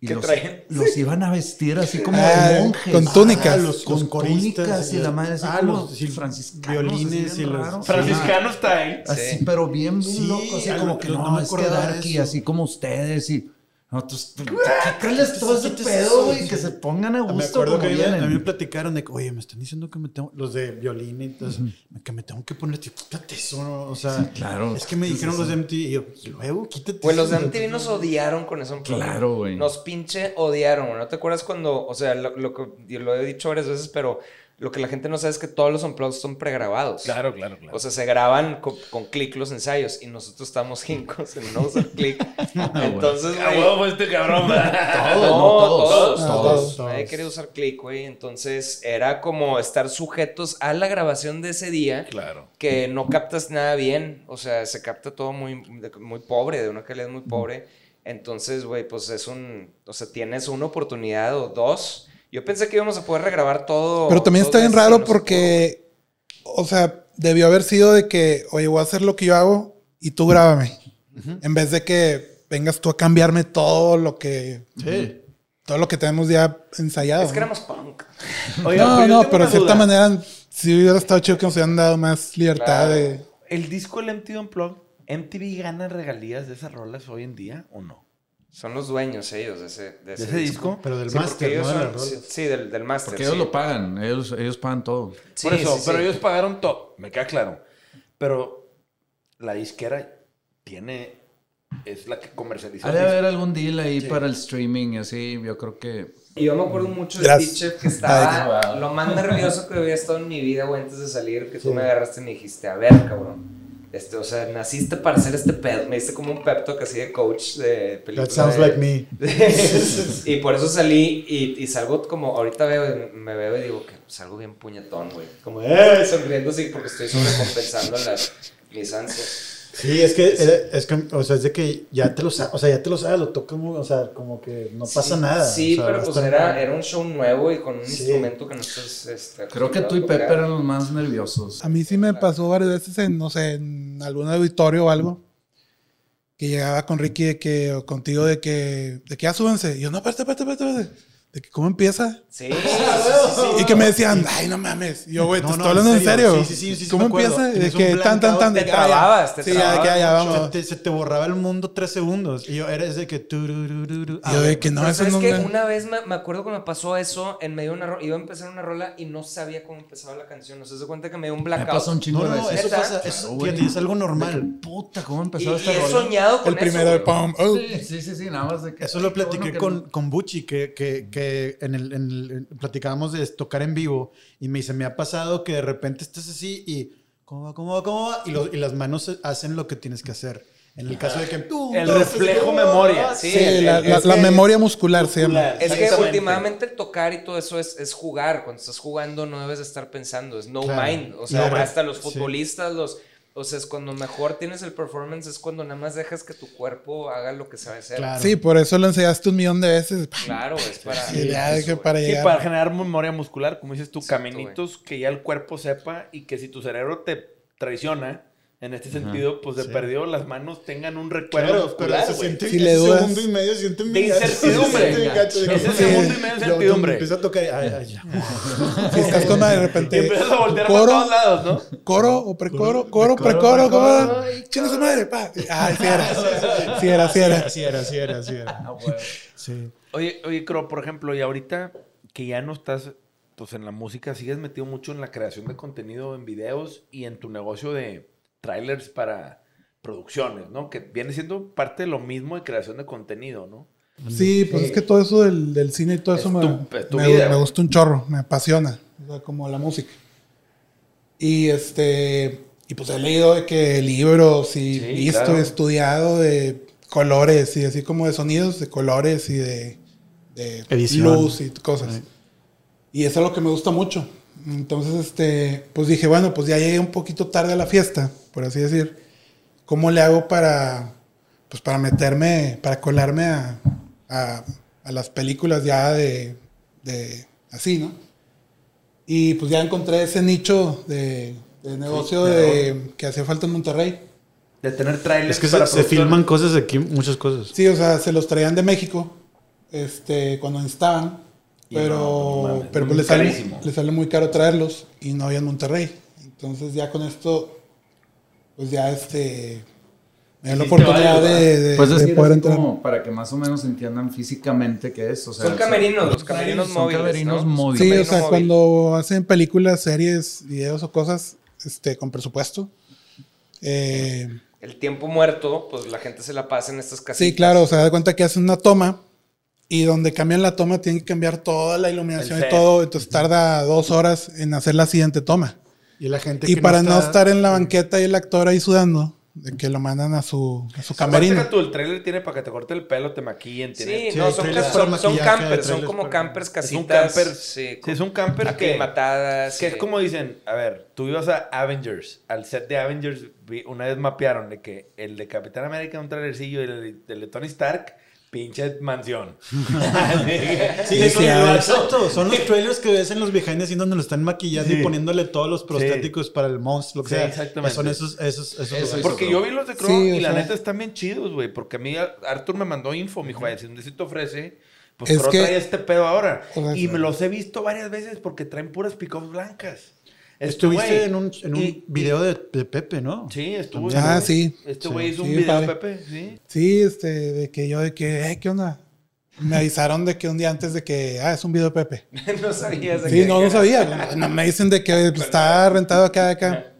Y ¿Qué los, traen? los iban a vestir así como ah, monjes. Con túnicas. Ah, los, con túnicas y, la madre así ah, los franciscanos. Violines y los... Franciscanos está ahí. Así, pero bien, bien loco. Así como que no, no es que aquí, así como ustedes y... No, tú, ¿Qué todo ese pedo, güey? Que se pongan a gusto. Me acuerdo que a mí me platicaron de que, oye, me están diciendo que me tengo, los de violín y entonces, que me tengo que poner, quítate eso, ¿no? O sea, claro. Es que me dijeron los de MTV y yo, luego quítate Pues los de MTV nos odiaron con eso. Claro, güey. Nos pinche odiaron, güey. ¿No te acuerdas cuando, o sea, lo, lo que yo lo he dicho varias veces, pero lo que la gente no sabe es que todos los unplugged son pregrabados. Claro, claro, claro. O sea, se graban con, con clic los ensayos y nosotros estamos jincos en no usar clic. Entonces, güey. huevo este cabrón, todos, todos, todos, todos. Nadie quería usar clic, güey. Entonces, era como estar sujetos a la grabación de ese día. Claro. Que no captas nada bien. O sea, se capta todo muy, muy pobre, de una calidad muy pobre. Entonces, güey, pues es un. O sea, tienes una oportunidad o dos yo pensé que íbamos a poder regrabar todo. Pero también está bien raro porque, o sea, debió haber sido de que, oye, voy a hacer lo que yo hago y tú grábame. En vez de que vengas tú a cambiarme todo lo que... Sí. Todo lo que tenemos ya ensayado. Es que éramos punk. Oiga, no, yo no, pero de cierta duda. manera sí hubiera estado chido que nos hubieran dado más libertad Claro. de... ¿El disco El MTV Unplugged, MTV gana regalías de esas rolas hoy en día o no? Son los dueños ellos de ese, de ¿De ese, ese disco? Pero del Sí, máster, sí, sí, del, del máster. Porque sí. ellos lo pagan, ellos, ellos pagan todo. Sí, Por eso, sí, pero sí. ellos pagaron todo, me queda claro. Pero la disquera tiene, es la que comercializa. Ha de haber algún deal ahí para el streaming y así, yo creo que... Y yo me acuerdo mucho de. Teacher que estaba Ay, lo más nervioso que había estado en mi vida, güey, antes de salir, que tú me agarraste y me dijiste, a ver, cabrón. Este, o sea, naciste para hacer este pedo. Me diste como un pep talk así de coach de película. That sounds de- like me. y por eso salí y, y salgo como, ahorita veo, me veo y digo que salgo bien puñetón, güey. Como, eh, sonriendo así porque estoy sobrecompensando las, mis ansias. Sí, es que, era- es que, o sea, es de que ya te lo sabes, o sea, ya te lo sabes, lo tocas muy, o sea, como que no pasa Sí, nada. Sí, o sea, pero pues era, era un show nuevo y con un Sí. instrumento que no estás. Este, Creo que tú y Pepe eran los más nerviosos. A mí sí me pasó varias veces en, no sé, en algún auditorio o algo. Que llegaba con Ricky de que, o contigo de que, de que ya súbanse. Y yo, no, espérate, espérate, espérate, espérate. De que, ¿cómo empieza? Sí, sí, sí, sí. Y que me decían, ay, no mames. Y yo, güey, te No, estoy hablando en en serio. serio. Sí, sí, sí, sí, sí ¿Cómo me empieza? De que tan, tan, tan. Te de que, ah, trababas, te Sí, ya, de que, ah, ya, trababas vamos. te- se te borraba el mundo tres segundos. Y yo era ese que. Y yo de que no, eso ¿sabes no qué? me- Una vez me, me acuerdo que me pasó eso en medio de una rola. Iba a empezar una rola y no sabía cómo empezaba la canción. No se da cuenta que me dio un Me blackout. pasó un chingo No, no, de eso pasa. Eso, Claro, güey. fíjate, es algo De que, normal. puta, ¿cómo empezó y esta he rola? soñado con El primero de. Pom. Oh. Sí, sí, sí, nada más de que... Eso lo platiqué que con, Bucci, que, que, en el, en el- en- platicábamos de tocar en vivo y me dice, me ha pasado que de repente estás así y ¿cómo va, cómo va, cómo va? Y, los- y las manos hacen lo que tienes que hacer. En el caso de que tú... El reflejo memoria. Sí, Sí, el- la, la- la memoria muscular se llama. Muscular. Es que últimamente el tocar y todo eso es, es jugar. Cuando estás jugando no debes de estar pensando. Es no Claro. mind. O sea, No, hasta los sí. futbolistas, los... O sea, es cuando mejor tienes el performance, es cuando nada más dejas que tu cuerpo haga lo que sabe hacer. Claro. Sí, por eso lo enseñaste un millón de veces. Claro, es para... Sí, ya, que para Sí, llegar. para generar memoria muscular, como dices tú, Exacto, caminitos que ya el cuerpo sepa y que si tu cerebro te traiciona, en este sentido, pues de Sí. perdido las manos tengan un recuerdo Claro, pero se siente Si le dudas- segundo y medio, se siente De incertidumbre. se gacho de Ese Sí. segundo y medio de incertidumbre. Empiezo a tocar y, ay, ay, ya. Si estás con madre de Y repente. empiezas a voltear para Coro, todos lados, ¿no? coro o precoro, coro, precoro, coro. Chinga su madre, pa. Ay, sí era. Sí era, sí era. Así era, así era, era. Ah, güey. Sí. Oye, oye, Cro, por ejemplo, y ahorita que ya no estás pues en la música, sigues metido mucho en la creación de contenido en videos y en tu negocio de trailers para producciones, ¿no? Que viene siendo parte de lo mismo de creación de contenido, ¿no? Sí, pues es que todo eso del, del cine y todo Es eso me, tu- me- vida, me güey. gusta un chorro, me apasiona, o sea, como la música. Y este, y pues he leído de que libros y Sí, visto claro. estudiado de colores y así como de sonidos, de colores y de, luz y cosas. Sí. Y eso es lo que me gusta mucho. Entonces, este, pues dije, bueno, pues ya llegué un poquito tarde a la fiesta, por así decir. ¿Cómo le hago para, pues para meterme, para colarme a, a, a las películas ya de, de así, ¿no? Y pues ya encontré ese nicho de, de negocio de, que hacía falta en Monterrey. De tener trailers Es que para se, se filman cosas aquí, muchas cosas. Sí, o sea, se los traían de México, este, cuando estaban, pero, no, mames, pero pues le sale, le sale muy caro traerlos y no había en Monterrey. Entonces ya con esto, pues ya este, me dio la oportunidad de, de- Pues de decir poder entrar. como para que más o menos entiendan físicamente qué es. O sea, Son camerinos, los camerinos son móviles. camerinos ¿no? móviles. Sí, o sea, móvil. cuando hacen películas, series, videos o cosas, este, con presupuesto. Eh, El tiempo muerto, pues la gente se la pasa en estas casitas. Sí, claro, o sea, da cuenta que hacen una toma y donde cambian la toma tienen que cambiar toda la iluminación y todo, entonces tarda dos horas en hacer la siguiente toma. Y la gente Y que para no, está- estar en la banqueta y el actor ahí sudando, de que lo mandan a su, a su camerino. tú, el trailer tiene para que te corte el pelo, te maquillen, tiene... Sí, Sí, no, son, para son, campers, son como para- campers Es casitas. un camper, sí, sí, es un camper que, aclimatadas. que es como dicen, a ver, tú ibas a Avengers, al set de Avengers, una vez mapearon de que el de Capitán América un trailercillo y el de, el de Tony Stark pinche mansión. sí, sí, exacto. Son los trailers que ves en los behind the scenes donde lo están maquillando y poniéndole todos los prostéticos para el monstruo. Lo que sea. exactamente. Son esos, esos, esos, Porque yo vi los de Crow y la neta están bien chidos, güey. Porque a mí Arthur me mandó info, mi juez. Si un te ofrece, pues Crow trae este pedo ahora. y me los he visto varias veces porque traen puras pick blancas. Este Estuviste en un, en un video de, de, Pepe, ¿no? Sí, estuvo. Ah, sí. Este güey hizo un video de Pepe, sí. Sí, este, de que yo, de que, eh, ¿qué onda? Me avisaron de que un día antes de que, ah, es un video de Pepe. no sabías de Sí, no, no sabía. me dicen de que pues, está rentado acá, acá.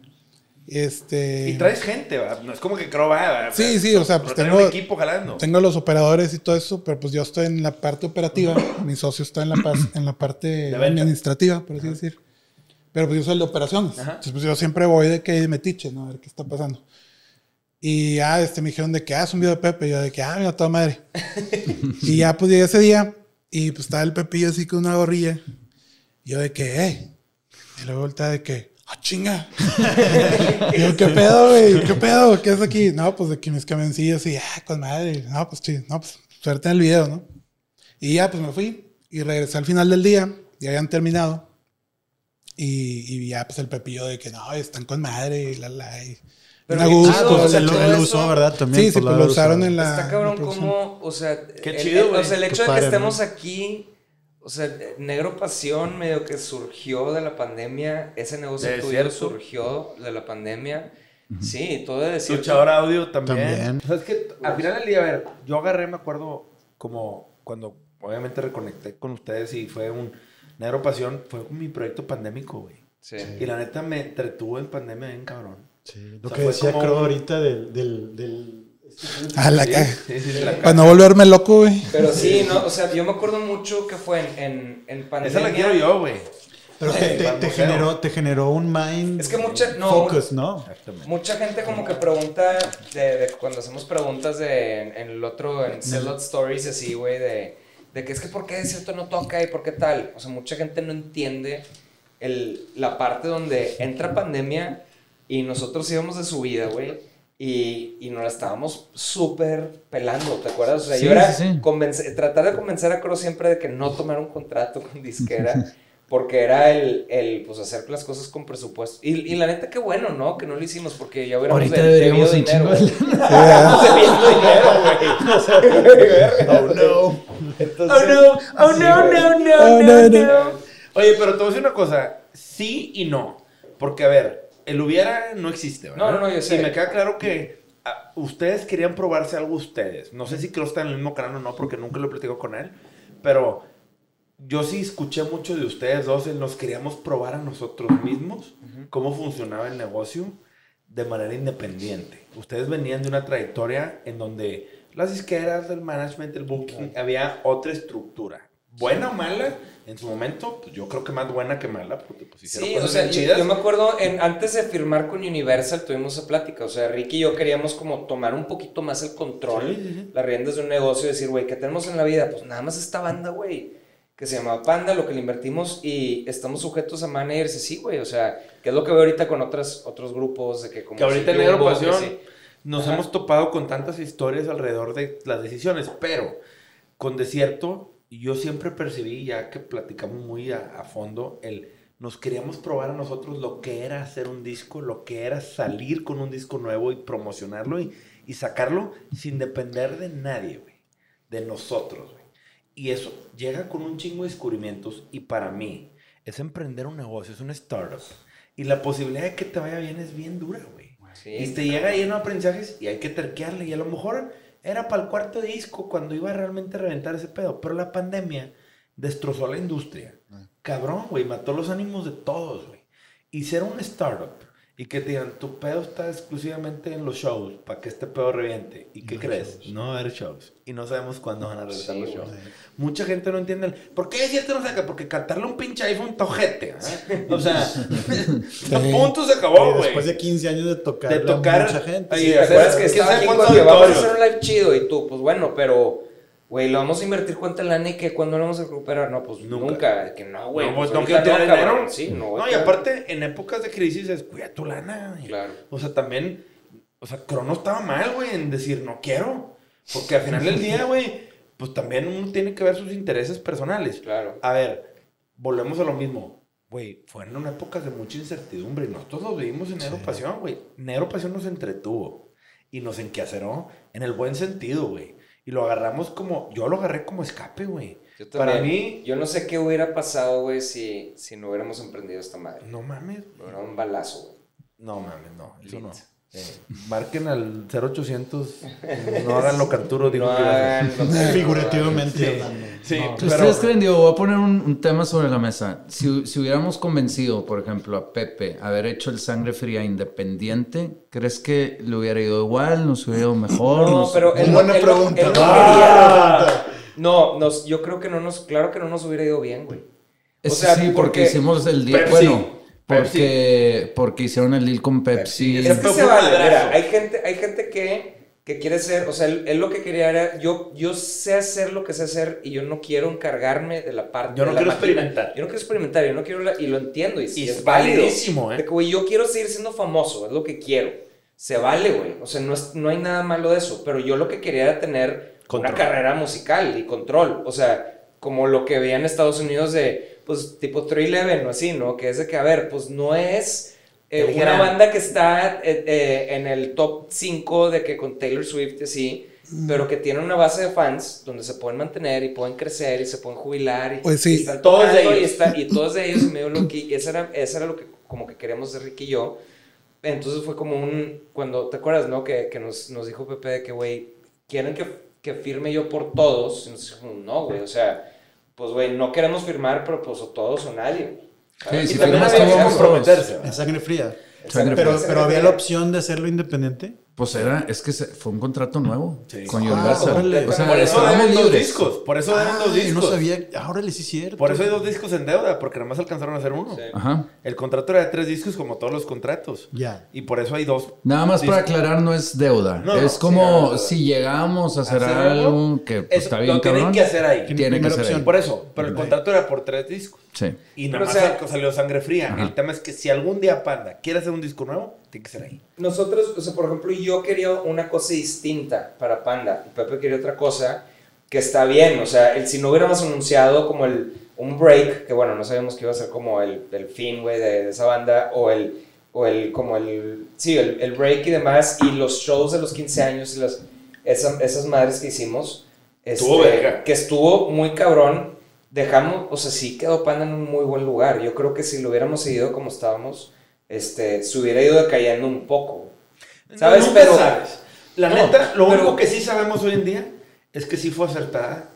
Este... Y traes gente, ¿verdad? No es como que creo va. Sí, sí, o sea, pues tengo, un equipo jalando. tengo los operadores y todo eso, pero pues yo estoy en la parte operativa, mi socio está en la, en la parte administrativa, por así decir. Pero pues yo soy el de operaciones. Entonces pues yo siempre voy de que metiche, ¿no? A ver qué está pasando. Y ya este, me dijeron de que, ah, es un video de Pepe. Y yo de que, ah, mira, toda madre. y ya pues llegué ese día y pues estaba el Pepillo así con una gorrilla. Y yo de que, eh. Y luego voltea de que, ah, chinga. y yo, ¿qué pedo, güey? ¿Qué pedo? ¿Qué es aquí? No, pues de que mis camioncillos y, ah, con madre. No, pues sí, no, pues suerte en el video, ¿no? Y ya pues me fui y regresé al final del día. Ya habían terminado. Y, ya, pues el pepillo de que no, están con madre, y la la. Y, pero gusto, o lo, usó, ¿verdad? También. Sí, sí, pues lo usaron en la. Está cabrón como, o sea, Qué chido, el, o sea, el hecho de que estemos aquí, o sea, Negro Pasión medio que surgió de la pandemia, ese negocio tuyo surgió de la pandemia. Sí, todo de decir. Luchador audio también. O sea, es que al final del día, a ver, yo agarré, me acuerdo, como cuando obviamente reconecté con ustedes y fue un Negro Pasión fue mi proyecto pandémico, güey. Sí. Y la neta me entretuvo en pandemia bien cabrón. Sí, lo que decía creo ahorita del... del, del... Ah, la Para no volverme loco, güey. Pero sí, no, o sea, yo me acuerdo mucho que fue en, en, pandemia. Esa la quiero yo, güey. Pero te, te, generó, te generó un mind es que mucha, no, focus, ¿no? Mucha gente como que pregunta, de, cuando hacemos preguntas de, en, el otro, en Sellout Stories, así, güey, de de que es que por qué cierto no toca y por qué tal. O sea, mucha gente no entiende el, la parte donde entra pandemia y nosotros íbamos de subida, güey. Y, y nos la estábamos súper pelando, ¿te acuerdas? O sea, yo era tratar de convencer a Coro siempre de que no tomara un contrato con disquera. porque era el, el, pues, hacer las cosas con presupuesto. Y, y, la neta, qué bueno, ¿no? Que no lo hicimos porque ya hubiéramos Ahorita deberíamos dinero. Güey. debiendo dinero, güey. oh, no. Entonces, oh, no. Oh, no, no, no, oh, no, no, Oye, pero te voy a decir una cosa. Sí y no. Porque, a ver, el hubiera no existe, ¿verdad? No, no, yo sé. Y me queda claro que ah, ustedes querían probarse algo ustedes. No sé si creo está en el mismo canal o no, porque nunca lo he platicado con él. Pero yo sí escuché mucho de ustedes dos, nos queríamos probar a nosotros mismos cómo funcionaba el negocio de manera independiente. Ustedes venían de una trayectoria en donde las disqueras, el management, el booking, había otra estructura. Buena o mala, en su momento, pues yo creo que más buena que mala, porque pues Sí, o sea, yo, me acuerdo, en, antes de firmar con Universal tuvimos esa plática, o sea, Ricky y yo queríamos como tomar un poquito más el control, las riendas de un negocio y decir, güey, ¿qué tenemos en la vida? Pues nada más esta banda, güey que se llama Panda, lo que le invertimos y estamos sujetos a managers sí, güey, o sea, que es lo que veo ahorita con otras, otros grupos de que como... Que ahorita en Negro Pasión nos hemos topado con tantas historias alrededor de las decisiones, pero con Desierto yo siempre percibí, ya que platicamos muy a, fondo, el nos queríamos probar a nosotros lo que era hacer un disco, lo que era salir con un disco nuevo y promocionarlo y, y sacarlo sin depender de nadie, güey, de nosotros, güey. Y eso llega con un chingo de descubrimientos y para mí es emprender un negocio, es una startup. Y la posibilidad de que te vaya bien es bien dura, güey. y te llega lleno de aprendizajes y hay que terquearle. Y a lo mejor era para el cuarto disco cuando iba a realmente reventar ese pedo. Pero la pandemia destrozó la industria. Ah. Cabrón, güey, mató los ánimos de todos, güey. Y ser un startup y que te digan, tu pedo está exclusivamente en los shows para que este pedo reviente. ¿Y qué crees? No va a haber shows. Y no sabemos cuándo van a regresar los shows. Mucha gente no entiende. ¿Por qué decirte no saca? Porque cantarle un pinche iPhone tojete. ¿eh? O sea, a punto se acabó, güey. Después de 15 años de tocar. De tocar. mucha gente. ¿Te acuerdas que estaba aquí cuando vamos a hacer un live chido? Y tú, pues bueno, pero Güey, lo vamos a invertir cuánto lana y que cuando lo vamos a recuperar. No, pues nunca. Que no, güey. No, pues, no quiero dinero. Sí, no, no y aparte, en épocas de crisis es, cuida tu lana. Claro. O sea, también, o sea, Crono estaba mal, güey, en decir, no quiero. Porque al final del día, güey, pues también uno tiene que ver sus intereses personales. Claro. A ver, volvemos a lo mismo. Güey, fueron una épocas de mucha incertidumbre. Nosotros lo vivimos en Negro Pasión, güey. Negro Pasión nos entretuvo y nos enquiaceró en el buen sentido, güey. Y lo agarramos como, yo lo agarré como escape, güey. Para mí, Yo no sé qué hubiera pasado, güey, si, si no hubiéramos emprendido esta madre. no mames. Era un balazo, güey. No mames, no, eso no. Eh, marquen al 0800, no hagan lo que Arturo dijo No Figurativamente hablando. Sí, pero- ¿Ustedes creen, digo, voy a poner un, un tema sobre la mesa. Si, si hubiéramos convencido, por ejemplo, a Pepe haber hecho el sangre fría independiente, ¿crees que le hubiera ido igual? ¿Nos hubiera ido mejor? No, pero él, Buena él pregunta. él Ah. quería. No, nos, yo creo que no nos, claro que no nos hubiera ido bien, güey. Es- O sea, sí, porque, porque- hicimos el. Pepsi. Bueno, porque, porque hicieron el deal con Pepsi. Es que se vale, mira, hay gente, hay gente que, que quiere ser, o sea, él, él lo que quería era, yo, yo sé hacer lo que sé hacer y yo no quiero encargarme de la parte Yo no de la quiero máquina. experimentar. Yo no quiero experimentar, yo no quiero, la- y lo entiendo, y, Y es es válido. ¿eh? De que, güey, yo quiero seguir siendo famoso, es lo que quiero. Se vale, güey, o sea, no, es, no hay nada malo de eso, pero yo lo que quería era tener Control. una carrera musical y control, o sea, como lo que veía en Estados Unidos de, pues, tipo 311 o así, ¿no? Que es de que, a ver, pues no es eh, una banda que está eh, eh, en el top 5 de que con Taylor Swift y así, pero que tiene una base de fans donde se pueden mantener y pueden crecer y se pueden jubilar y, Pues sí. y están Todos de tocando y, ellos. está- y todos de ellos medio lo que, y eso era, eso era lo que como que queríamos de Ricky y yo. Entonces fue como un, cuando, ¿te acuerdas, no? Que, que nos, nos dijo Pepe de que, güey, quieren que, que firme yo por todos. Y nos dijimos, no, güey, o sea, pues, güey, no queremos firmar, pero pues o todos o nadie. Sí, Y si también firmas vamos comprometerse. En sangre fría. Sangre Pero, fría. pero había la opción de hacerlo independiente. Pues era, es que se- fue un contrato nuevo Sí. con Ah, Universal. órale. o sea, Por eso deben dos discos. Por eso deben dos Ay, discos. no sabía. Ahora le sí es cierto. Por eso hay dos discos en deuda, porque nada más alcanzaron a hacer uno. Sí. Ajá. El contrato era de tres discos, como todos los contratos. Ya. Y por eso hay dos. Nada más para aclarar, no es deuda. No, es como si llegamos a hacer ¿Hacer algo algo? que pues, Eso está bien lo tienen cabrón. que hacer ahí. Tiene que Primera ser ahí. opción. Por eso. Pero el contrato era por tres discos. Sí. Y Pero, nada o más salió sangre fría. Ajá. El tema es que si algún día Panda quiere hacer un disco nuevo, tiene que ser ahí. Nosotros, o sea, por ejemplo, yo quería una cosa distinta para Panda. y Pepe quería otra cosa que está bien. O sea, el, si no hubiéramos anunciado como el, un break, que bueno, no sabíamos que iba a ser como el, el fin, güey, de, de esa banda, o el, o el, como el, sí, el, el break y demás, y los shows de los 15 años y las, esa- esas madres que hicimos, Estuvo este, que estuvo muy cabrón. Dejamos, o sea, sí quedó Panda en un muy buen lugar. Yo creo que si lo hubiéramos seguido como estábamos, este, se hubiera ido decayendo un poco. ¿Sabes? Pero- sabes. La No, neta, lo pero- único que sí sabemos hoy en día es que sí fue acertada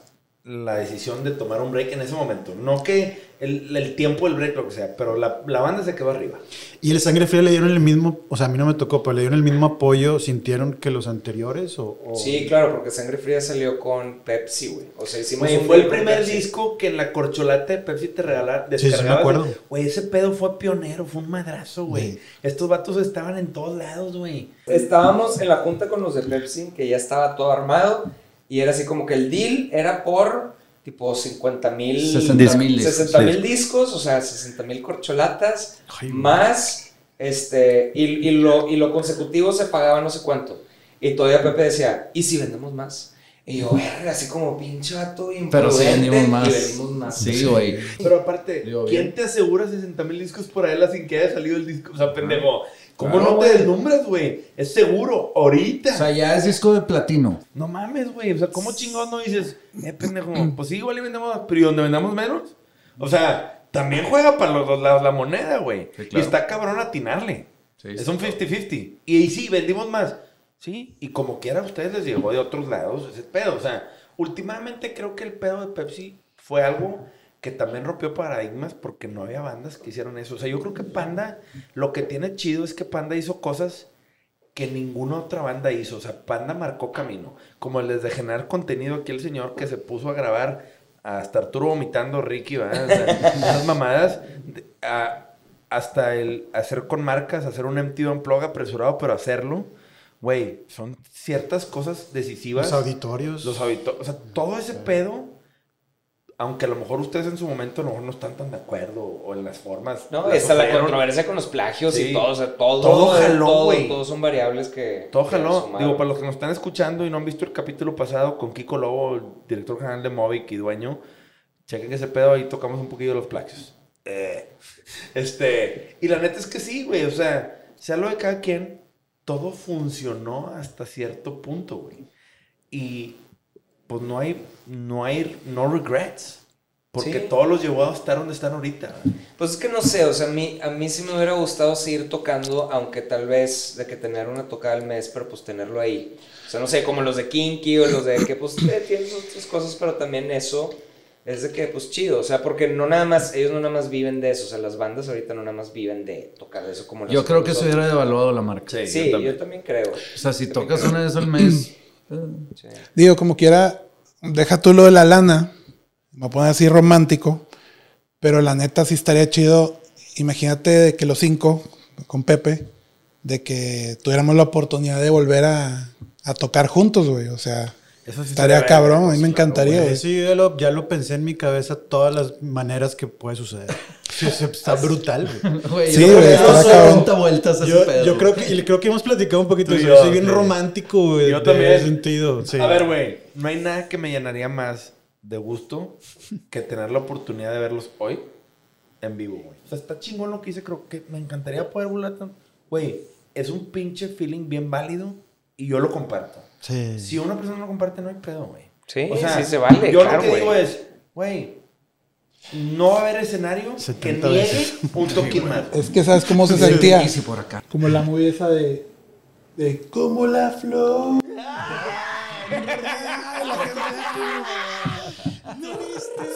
la decisión de tomar un break en ese momento. No que el, el tiempo del break, lo que sea, pero la, la banda se quedó arriba. Y el sangre fría le dieron el mismo. O sea, a mí no me tocó, pero le dieron el mismo apoyo. ¿Sintieron que los anteriores? O, o- Sí, claro, porque Sangre Fría salió con Pepsi, güey. O sea, hicimos Güey, un fue el primer Pepsi. disco que en la corcholata de Pepsi te regalaron. Sí, sí, me acuerdo. Güey, ese pedo fue pionero, fue un madrazo, güey. Sí. Estos vatos estaban en todos lados, güey. Estábamos en la junta con los de Pepsi, que ya estaba todo armado. Y era así como que el deal era por tipo 50 mil 60 mil discos. 60 mil discos, o sea, 60 mil corcholatas, Ay, más, este, y, y lo, y lo consecutivo se pagaba no sé cuánto. Y todavía Pepe decía, ¿y si vendemos más? Y yo, verga, así como pinche vato Pero sí imprudente, vendimos más. Y vendimos más. Sí, güey. Pero aparte, Digo, ¿quién bien. te asegura 60 mil discos por ahí sin que haya salido el disco? O sea, pendejo. ¿Cómo Claro, no te güey. deslumbras, güey? Es seguro, ahorita. O sea, ya es disco de platino. no mames, güey. O sea, ¿cómo chingón no dices, eh, pendejo? Pues sí, igual y vendemos más, pero ¿y donde vendamos menos? O sea, también juega para los dos lados la moneda, güey. Sí, Y está cabrón atinarle. Sí, es sí. un 50-50. Y ahí sí, vendimos más. Sí, y como quiera a ustedes les llegó de otros lados ese pedo. O sea, últimamente creo que el pedo de Pepsi fue algo que también rompió paradigmas porque no había bandas que hicieron eso. O sea, yo creo que Panda, lo que tiene chido es que Panda hizo cosas que ninguna otra banda hizo. O sea, Panda marcó camino. Como el de generar contenido aquí el señor que se puso a grabar hasta Arturo vomitando Ricky, ¿verdad? O sea, esas mamadas. a- hasta el hacer con marcas, hacer un MTV Unplug apresurado, pero hacerlo. Güey, son ciertas cosas decisivas. Los auditorios. Los auditorios. O sea, todo ese pedo aunque a lo mejor ustedes en su momento no, no están tan de acuerdo o en las formas. No, esa la controversia con los plagios Sí. y todo, o sea, todo. Todo jaló, todo, güey. Todos son variables que. Todo que jaló. Digo, para los que nos están escuchando y no han visto el capítulo pasado con Kiko Lobo, el director general de Movic y dueño, chequen ese pedo, ahí tocamos un poquillo de los plagios. Eh, Este, y la neta es que sí, güey, o sea, sea lo de cada quien, todo funcionó hasta cierto punto, güey. Y pues no hay, no hay, no regrets. Porque Sí. todo los llevó a estar donde están ahorita. Pues es que no sé, o sea, a mí, a mí sí me hubiera gustado seguir tocando, aunque tal vez de que tener una tocada al mes, pero pues tenerlo ahí. O sea, no sé, como los de Kinky o los de que pues eh, tienes otras cosas, pero también eso es de que pues chido, o sea, porque no nada más, ellos no nada más viven de eso, o sea, las bandas ahorita no nada más viven de tocar de eso como las Yo creo que eso nosotros. hubiera devaluado la marca. Sí, yo también, creo. O sea, si tocas una vez al mes. Digo, como quiera, deja tú lo de la lana. Me poner así romántico. Pero la neta sí estaría chido. Imagínate de que los cinco, con Pepe, de que tuviéramos la oportunidad de volver a, a tocar juntos, güey. O sea, Eso sí estaría cabrón. A mí me encantaría, Güey, güey. sí, ya lo, ya lo pensé en mi cabeza todas las maneras que puede suceder. Sí, sí, está brutal, güey. Güey, Sí, yo güey, creo que estará cabrón. 40 vueltas a ese Yo, pedo. yo creo que, y creo que hemos platicado un poquito de eso. Yo soy bien romántico, güey. Yo también. ese sentido. Sí. A ver, güey, no hay nada que me llenaría más de gusto que tener la oportunidad de verlos hoy en vivo, güey. O sea, está chingón lo que hice, creo que me encantaría poder volar. Güey, es un pinche feeling bien válido y yo lo comparto. Sí. Si una persona no comparte, no hay pedo, güey. Sí, O sea, sí se vale, Yo claro, lo que digo es, güey, no va a haber escenario que 70 niegue veces. un toquín más. Es que, ¿sabes cómo se sentía? Por acá. Como la movie esa de. De como la flor.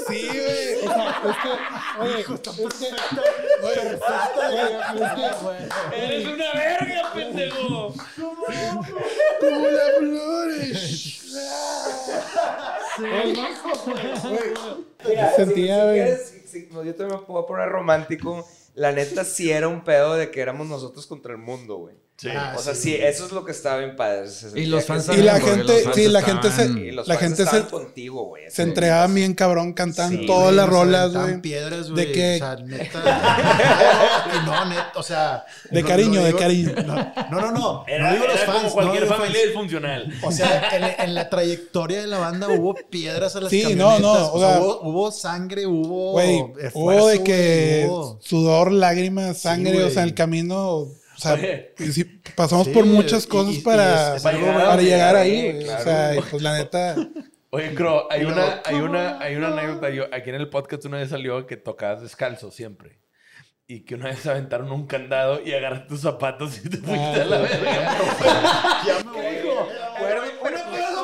Sí, güey. O sea, es que. Oye, es que. Oye, es que. ¡Eres una verga, pendejo! Como la flor. Mira, Sentía, si- si güey. quieres, si- si- no, yo también me puedo poner romántico. La neta sí era un pedo de que éramos nosotros contra el mundo, güey. Sí. Ah, O sea, sí, eso es lo que estaba bien padre. Y los fans. Y la gente, los fans sí, la gente se. La gente se. contigo, güey. Se entregaban bien cabrón, cantaban Sí, todas las rolas, güey. piedras, De que- O sea, neta. no, no, neta, o sea. De no- cariño, no de cariño. No, no, no. no Era, digo los fans. como cualquier no familia disfuncional. O sea, en, en la trayectoria de la banda hubo piedras a las Sí, no, camionetas. no, o sea, hubo, hubo sangre, hubo Güey, esfuerzo, hubo de que hubo- sudor, lágrimas, sangre, o sea, el camino, o sea, sí, pasamos Sí, por muchas cosas y- para, es para, llegar ahí, güey. claro. O sea, y pues la neta, Oye, Cro, hay una, hay una, hay una anécdota. Yo, aquí en el podcast una vez salió que tocabas descalzo siempre. Y que una vez aventaron un candado y agarraste tus zapatos y te fuiste a la verga. Ya me voy, Bueno, pero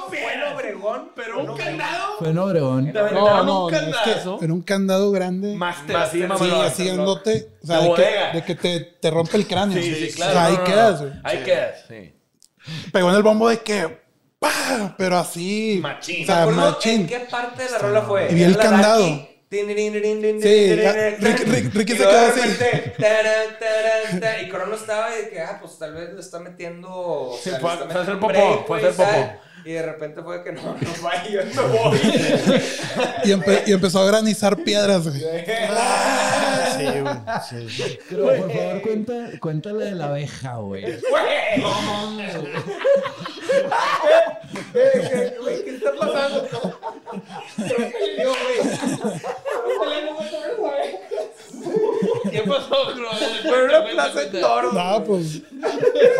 fue en Obregón, Pero un candado. Fue en Obregón. Te no, aventaron no, un no, es candazo. que era un candado grande. Máster, así, Máster, Sí, así grandote, o sea, De de que, de que te, te rompe el cráneo. Sí, sí, O claro. sea, ahí no, no, quedas, no. güey. Ahí quedas, sí. Pegó en el bombo de que, ¡pah! Pero así, Machín. o sea, ¿En machín. qué parte de la rola fue? Y vi el ¿Era la candado. Sí, Ricky- se quedó así. Y Crono estaba y de que, ah, pues tal vez le está metiendo. o Sí, a hacer popó, güey, hacer popó. Y de repente fue que no, no vaya, yo me voy. Y, empe- y empezó a granizar piedras, güey. Sí, güey. Sí. Pero por favor, cuenta, cuéntale de la abeja, güey. Güey. ¿Qué, güey, ¿Qué está pasando? Güey. ¿Qué pasó, Cro? Fue una plaza de toros. No, pues,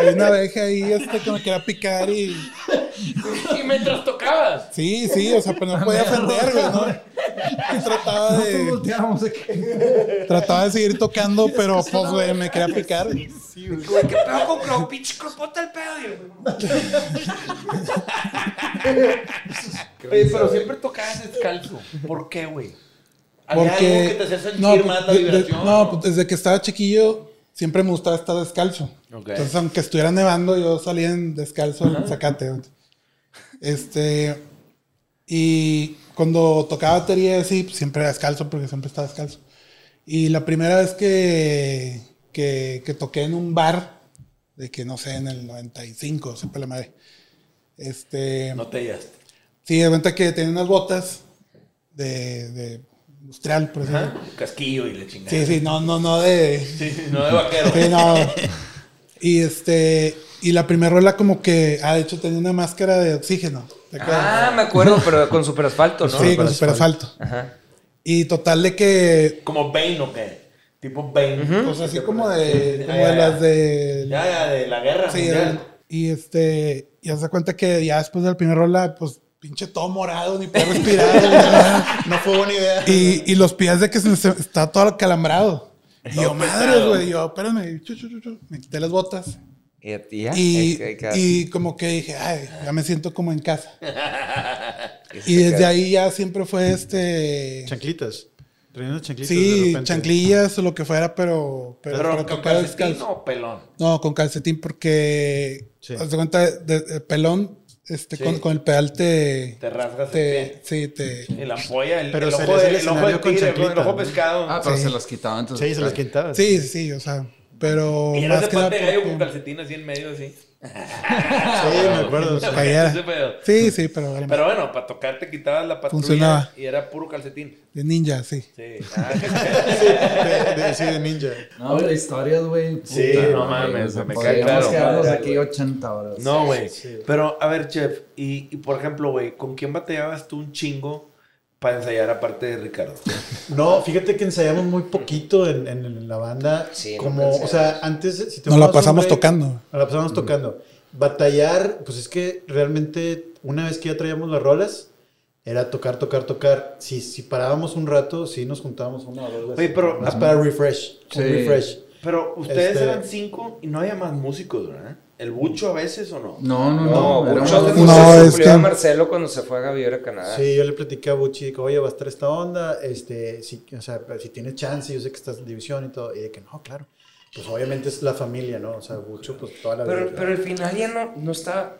hay una abeja ahí este, que me quería picar y... Mientras tocabas. Sí, sí, o sea, pero no podía ofender, güey, ¿no? Y trataba de, trataba de seguir tocando, pero pues, güey, me quería picar. Güey, ¿qué pedo con Crow? Pinche Cropota el pedo. Oye, pero siempre tocabas descalzo. ¿Por qué, güey? ¿Había algo Porque... que te hacía sentir no, pues, más la de- de- vibración? no, pues desde que estaba chiquillo, siempre me gustaba estar descalzo. Entonces, aunque estuviera nevando, yo salía en descalzo en Zacate. Este... Y cuando tocaba batería, sí, siempre era descalzo porque siempre estaba descalzo. Y la primera vez que, que, que toqué en un bar, de que no sé, en el 95, sepa la madre. Este, No te llegaste. sí, de cuenta que tenía unas botas de, de industrial, por ejemplo. Casquillo y le chingada. Sí, sí, no, no, no de. Sí, no de vaquero. Sí, no. Y este. Y la primera rola, como que. Ah, de hecho, tenía una máscara de oxígeno. Ah, me acuerdo, pero con super asfalto, ¿no? sí, con super asfalto. Ajá. Y total de que. Como Bane o qué. Tipo Bane. Pues así como de. Como Ya, de ya, las de. Ya, ya, de la guerra. Sí, y este. Y se cuenta que ya después del primer rola, pues pinche todo morado, ni puedo respirar. ni nada. No fue buena idea. y, y los pies de que se, se- está todo calambrado. Y yo, madre, güey. Yo, espérame. chu, chu, chu, chu. Me quité las botas. Y, y ya. Y, Hay que- y como que dije, ay, ya me siento como en casa. y desde ahí ya siempre fue este. Chanclitas. De Sí, repente. chanclillas o lo que fuera, pero. Pero, Pero, con tocar calcetín descalzo. o pelón. No, con calcetín, porque. Sí. Haz de cuenta, de, de pelón, este, Sí. con, con el pedal te. Te rasgas te el pie. sí, te. Y la ampolla, el, Pero el se ojo, de, el el ojo de escenario con tigre, el ojo pescado. Ah, pero Sí. se las quitaba entonces. Sí, se las quitaba. Sí, sí, sí, o sea. Pero. y eras más que pate de gallo con calcetín así en medio, así. Sí, me acuerdo. sí. Sí, sí, pero. vale, Pero bueno, para tocar te quitabas la patrulla Funcionaba. y era puro calcetín. De ninja, sí. Sí. Ah, De, de- sí, de ninja. No, pero historias, güey. Sí, no güey, mames, me cae podríamos claro. quedarnos aquí güey. 80 horas. no, güey. Sí. Pero, a ver, chef, y, y por ejemplo, güey, ¿con quién batallabas tú un chingo para ensayar aparte de Ricardo? No, fíjate que ensayamos muy poquito en, en- en la banda. Sí, como, o sea, antes. Si te Nos la pasamos break, tocando. Nos la pasamos tocando. Batallar, pues es que realmente una vez que ya traíamos las rolas, era tocar, tocar, tocar. Si, si parábamos un rato, sí nos juntábamos una o dos veces. Oye, pero- Más para refresh. un Sí. refresh. Pero ustedes Este- eran cinco y no había más músicos, ¿verdad? ¿El bucho a veces o no? No, no, No, no. éramos- de No, es suplió a que- Marcelo cuando se fue a Gaviera a Canadá. Sí, yo le platiqué a Buchi, digo, oye, va a estar esta onda, este, si, o sea, si tienes chance, yo sé que estás en división y todo, y de que no, claro, pues obviamente es la familia, ¿no? O sea, Bucho, pues toda la Pero, vida. pero al final ya no, no está.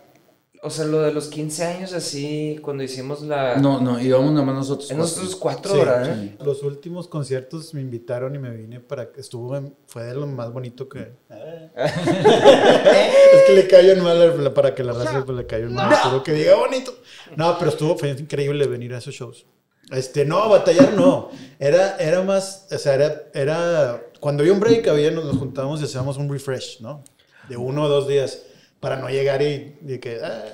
O sea, lo de los 15 años así, cuando hicimos la. No, no, íbamos nada más nosotros. En nosotros cuatro, Sí, ¿verdad? sí. Los últimos conciertos me invitaron y me vine para que estuvo, en- fue de lo más bonito que... es que le cayó mal para que la raza pues, le cayó mal, pero que diga bonito. No, pero estuvo, fue increíble venir a esos shows. Este, no, batallar no. Era, era más, o sea, era, era, cuando había un break, había, nos, nos juntábamos y hacíamos un refresh, ¿no? De uno o dos días, para no llegar y, y que, ah,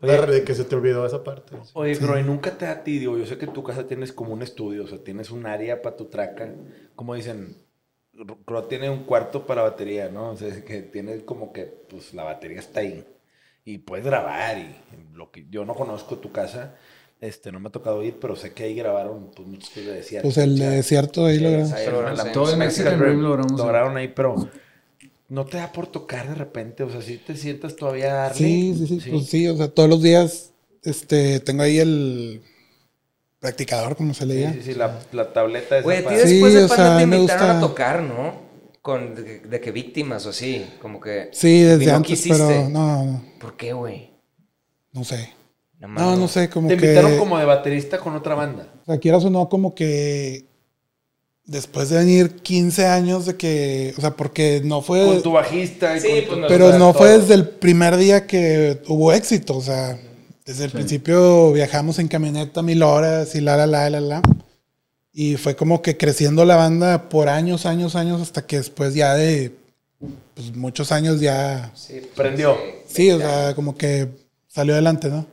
Oye. de que se te olvidó esa parte. Oye, pero y nunca te da a ti, digo, yo sé que en tu casa tienes como un estudio, o sea, tienes un área para tu traca, como dicen, Ro tiene un cuarto para batería, ¿no? O sea, que tiene como que, pues, la batería está ahí, y puedes grabar, y lo que yo no conozco tu casa, este, no me ha tocado ir, pero sé que ahí grabaron, pues, muchos le decían. Pues el de desierto ahí lo grabamos. Todo el Mexican Dream lo grabamos Lo ahí. grabaron ahí, pero no te da por tocar de repente, o sea, si te sientas todavía a darle. Sí, sí, sí, pues sí, o sea, todos los días este, tengo ahí el practicador, como se le Sí, diga. sí, sí, la, la tableta esa Güey, a ti Sí, después de Panda sea, te invitaron gusta- a tocar, ¿no? Con, de, de que víctimas o así, como que... Sí, desde no antes, quisiste. pero no, no, ¿Por qué, güey? no sé. Más No, no sé, como Te que... invitaron como de baterista con otra banda. O sea, quieras o no, como que después de venir 15 años de que, o sea, porque no fue, Con tu bajista y Sí, con pues tu- pero no fue todo. desde el primer día que hubo éxito, o sea, desde el principio viajamos en camioneta mil horas y la, la, la, la, la. Y fue como que creciendo la banda por años, años, años, hasta que después ya de pues, muchos años ya Sí, pues, Prendió. Sí, o sea, como que salió adelante, ¿no?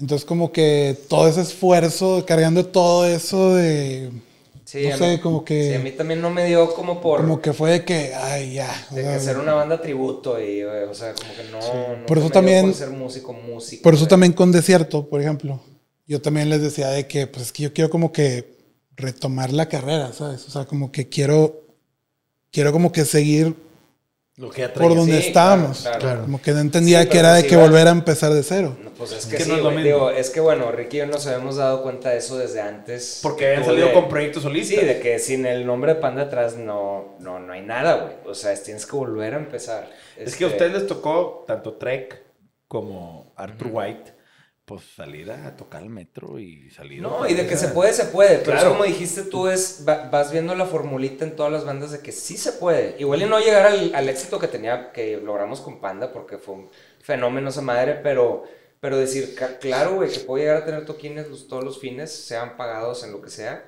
Entonces como que todo ese esfuerzo, cargando todo eso de... Sí, no a sé, mí- como que... Sí, a mí también no me dio como por... Como que fue de que, ay, ya. de que ser una banda tributo y, eh, o sea, como que no... no Por eso me dio también- Por ser músico, músico. Por eso también con Desierto, por ejemplo, yo también les decía de que, pues es que yo quiero como que retomar la carrera, ¿sabes? O sea, como que quiero, quiero como que seguir Lo que ya por donde sí, estábamos. claro, claro. Como que no entendía Sí, que era de pues que igual- volver a empezar de cero. No, Pues es que, que sí, no es lo güey, mismo. digo, es que bueno, Ricky y yo nos habíamos dado cuenta de eso desde antes. Porque habían salido de- con proyectos solistas. Sí, de que sin el nombre de Panda atrás no, no, no hay nada, güey. O sea, tienes que volver a empezar. Es que a Este, ustedes les tocó tanto Trek como Arthur White, pues salir a tocar el metro y salir. No, y de que se puede, se puede. Pero Claro. es como dijiste tú, es, va- vas viendo la formulita en todas las bandas de que sí se puede. Igual y no llegar al, al éxito que tenía, que logramos con Panda, porque fue un fenómeno esa madre, pero, Pero decir, claro, güey, que puedo llegar a tener toquines todos los fines, sean pagados en lo que sea,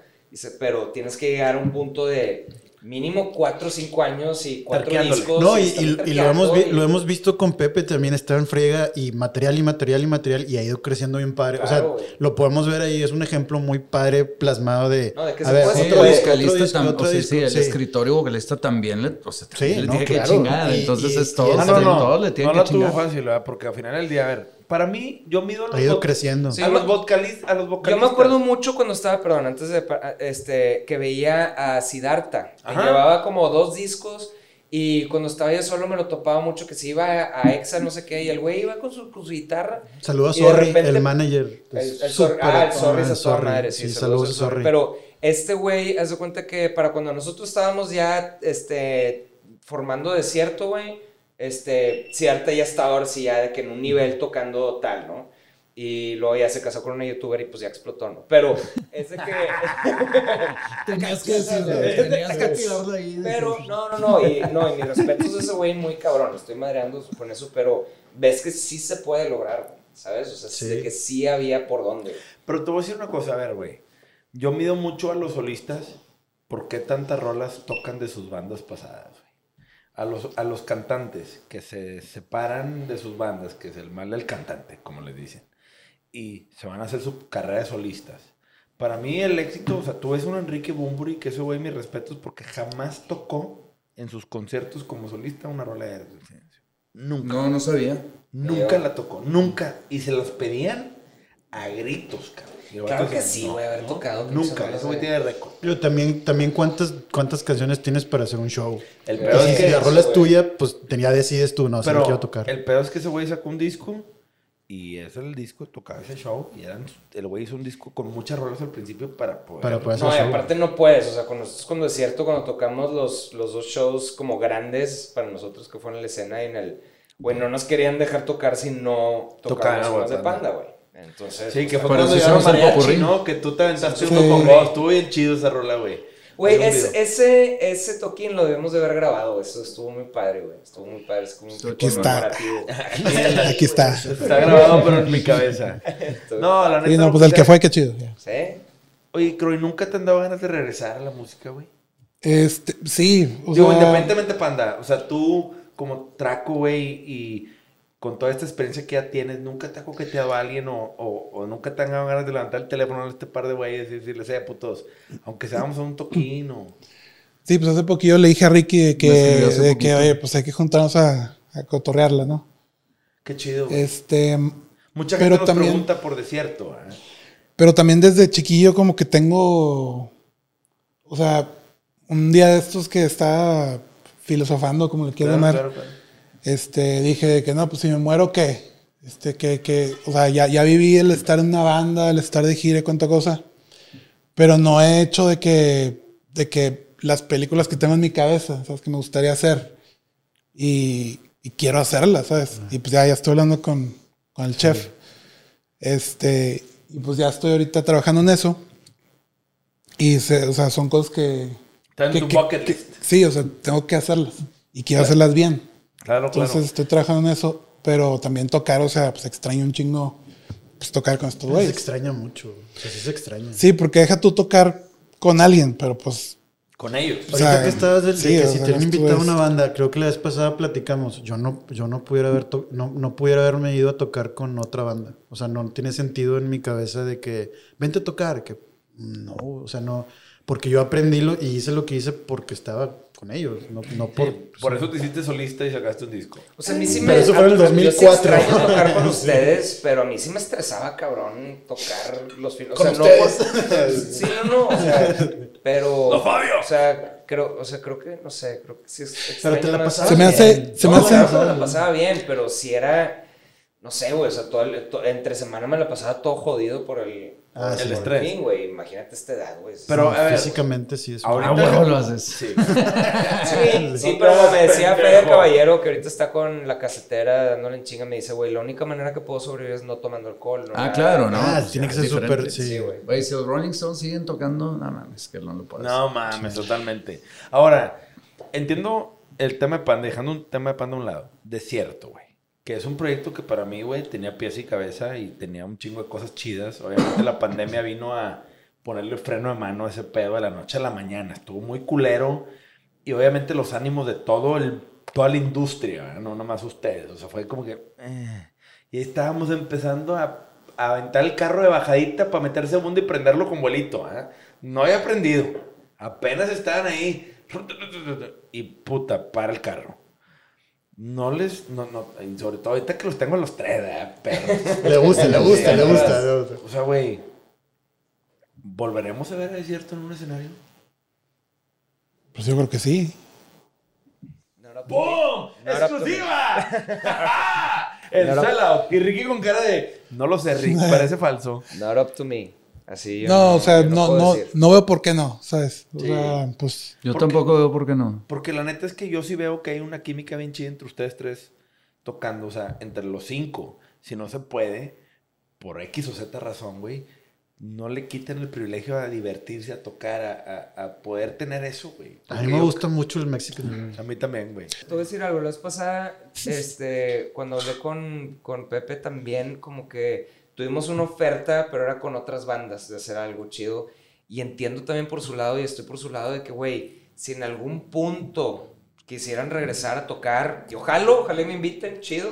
pero tienes que llegar a un punto de mínimo cuatro o cinco años y cuatro discos. No, y, lo, hemos lo hemos visto con Pepe también, está en friega y material y material y material y ha ido creciendo bien padre. o sea, lo podemos ver ahí, es un ejemplo muy padre plasmado de... No, de que a se ver, puede otro, vocalista otro, sí, sí, el escritorio vocalista también le, o sea, sí, le tiene que chingar. Entonces es todo, no, no, no, le tiene que chingar. No la tuvo fácil, Porque al final del día, a ver para mí, yo mido a los, ha ido creciendo. a, los vocalistas, a los vocalistas. Yo me acuerdo mucho cuando estaba, perdón, antes de este, que veía a Siddhartha. Que llevaba como dos discos. Y cuando estaba yo solo me lo topaba mucho que se iba a, Exa, no sé qué, y el güey iba con su, con su guitarra. Saludos a Sorry, el manager. El, el, ah, el Sorry es a toda madre, sí, saludos, a Sorry. Pero este güey, haz de cuenta que para cuando nosotros estábamos ya este, formando desierto, güey, este, Siddhartha ya está ahora sí ya de que en un nivel tocando tal, ¿no? Y luego ya se casó con una youtuber y pues ya explotó, ¿no? Pero es de que... tenías que decirlo, tenías que tirarlo ahí. Pero, no, no, no, y, no, y mi respeto es ese güey muy cabrón, estoy madreando con eso, pero ves que sí se puede lograr, ¿sabes? O sea, sí. de que sí había por dónde. Pero te voy a decir una cosa, a ver, güey. Yo mido mucho a los solistas, ¿por qué tantas rolas tocan de sus bandas pasadas? A los, a los cantantes que se separan de sus bandas, que es el mal del cantante, como les dicen, y se van a hacer su carrera de solistas. Para mí el éxito, o sea, tú ves un Enrique Bumburi, que eso, güey, mis respetos, porque jamás tocó en sus conciertos como solista una rola de Nunca. No, no sabía. Nunca la tocó, nunca. Y se los pedían a gritos, cabrón. Claro que sí, güey, haber tocado. Nunca, eso güey tiene récord. Pero también, también ¿cuántas, ¿cuántas canciones tienes para hacer un show? El pedo es que... Si la rola es tuya, pues tenía decides tú, no, si no quiero tocar. El pedo es que ese güey sacó un disco y ese es el disco, tocaba ese show y eran, el güey hizo un disco con muchas rolas al principio para poder... Para poder hacer no, y aparte no puedes, o sea, cuando estás con Desierto, cuando tocamos los, los dos shows como grandes para nosotros que fueron en la escena y en el... Güey, no nos querían dejar tocar si no tocábamos más de Panda, güey. Entonces, sí, que fue cuando llegaron mariachi, ¿no? Que tú te aventaste sí. uno con vos. Estuvo bien chido esa rola, güey. Güey, ese, ese toquín lo debemos de haber grabado. Eso estuvo muy padre, güey. Estuvo muy padre. Es como un Aquí está. Aquí está. Está grabado, pero en mi cabeza. no, la neta. Sí, no, pues el que fue, qué chido. Sí. Oye, Croy, ¿nunca te han dado ganas de regresar a la música, güey? Este, sí. O Digo, sea... independientemente, panda. O sea, tú como traco, güey, y con toda esta experiencia que ya tienes, ¿nunca te ha coqueteado a alguien o, o, nunca te han dado ganas de levantar el teléfono a este par de güeyes y decirles, eh, putos, aunque seamos a un toquín o... Sí, pues hace poquillo le dije a Ricky que, de que oye, pues hay que juntarnos a, a cotorrearla, ¿no? Qué chido. Este... Mucha gente nos pregunta por desierto. ¿eh? Pero también desde chiquillo como que tengo... O sea, un día de estos que está filosofando, como le quiero llamar este, dije que no, pues si me muero, ¿qué? Este, que, que, o sea, ya, ya viví el estar en una banda, el estar de gira y cuánta cosa, pero no he hecho de que, de que las películas que tengo en mi cabeza, ¿sabes? Que me gustaría hacer. Y, y quiero hacerlas, ¿sabes? Y pues ya, ya estoy hablando con, con el chef. Este, y pues ya estoy ahorita trabajando en eso. Y, se, o sea, son cosas que... Están en tu bucket list. sí, o sea, tengo que hacerlas. Y quiero hacerlas bien. Claro, Entonces estoy trabajando en eso, pero también tocar, o sea, pues extraño un chingo pues, tocar con estos güeyes. Se extraña mucho, sí se extraña. Sí, porque deja tú tocar con alguien, pero pues... Con ellos. O Ahorita que estabas del, que si te han invitado a una banda, creo que la vez pasada platicamos, yo no, yo no pudiera haber no, no pudiera haberme ido a tocar con otra banda. O sea, no tiene sentido en mi cabeza de que vente a tocar, que no, o sea, no, porque yo aprendí lo, y hice lo que hice porque estaba con ellos, no, no por... por eso te hiciste solista y sacaste un disco. O sea, a mí sí me... Pero eso fue en el 2004. Yo tocar con ustedes, pero a mí sí me estresaba, cabrón, tocar los filmes. O sea, no por... Sí, no, no, o sea, pero... ¡No, Fabio! O sea, creo, o sea, creo que, no sé, creo que sí es extraño. Pero te la pasaba Se me hace... Se me hace... No, la pasaba bien, pero si era... No sé, güey, o sea, todo el, entre semana me la pasaba todo jodido por el Ah, el estrés. Fin, güey, imagínate esta edad, güey. Pero físicamente sí es. Ahorita bueno, lo haces. Sí, sí, pero me decía Fede Caballero que ahorita está con la casetera dándole en chinga, me dice, güey, la única manera que puedo sobrevivir es no tomando alcohol. No ah, claro, ¿no? Ah, tiene que ser súper. Sí, güey. Güey, si los Rolling Stones siguen tocando, no mames, que no lo puedes. No mames, totalmente. Ahora, entiendo el tema de Panda, dejando un tema de Panda a un lado. Desierto, güey. Que es un proyecto que para mí, güey, tenía pies y cabeza y tenía un chingo de cosas chidas. Obviamente la pandemia vino a ponerle freno de mano a ese pedo de la noche a la mañana. Estuvo muy culero y obviamente los ánimos de todo el, toda la industria, no nomás ustedes. O sea, fue como que... Eh. Y estábamos empezando a, a, aventar el carro de bajadita para meterse al mundo y prenderlo con vuelito. ¿eh? No había aprendido. Apenas estaban ahí. Y puta, para el carro. No les, no, no, sobre todo ahorita que los tengo a los tres, ¿eh? perros. le gusta, le gusta, le gusta, le gusta. O sea, güey, ¿volveremos a ver a Desierto en un escenario? Pues yo creo que sí. ¡Boom! ¡Exclusiva! El sellout. Y Ricky con cara de, no lo sé, Ricky, parece falso. Not up to me. Así no, o sea, no, no, no, veo por qué no, ¿sabes? O sea, pues. Yo tampoco veo por qué no. Porque la neta es que yo sí veo que hay una química bien chida entre ustedes tres tocando, o sea, entre los cinco. Si no se puede, por X o Z razón, güey, no le quiten el privilegio a divertirse, a tocar, a, a, poder tener eso, güey. A mí me gusta mucho el Mexican. A mí también, güey. Te voy a decir algo, la vez pasada, este, cuando hablé con, con Pepe también, como que tuvimos una oferta, pero era con otras bandas de hacer algo chido. Y entiendo también por su lado y estoy por su lado de que, güey, si en algún punto quisieran regresar a tocar, y ojalá, ojalá me inviten, chido.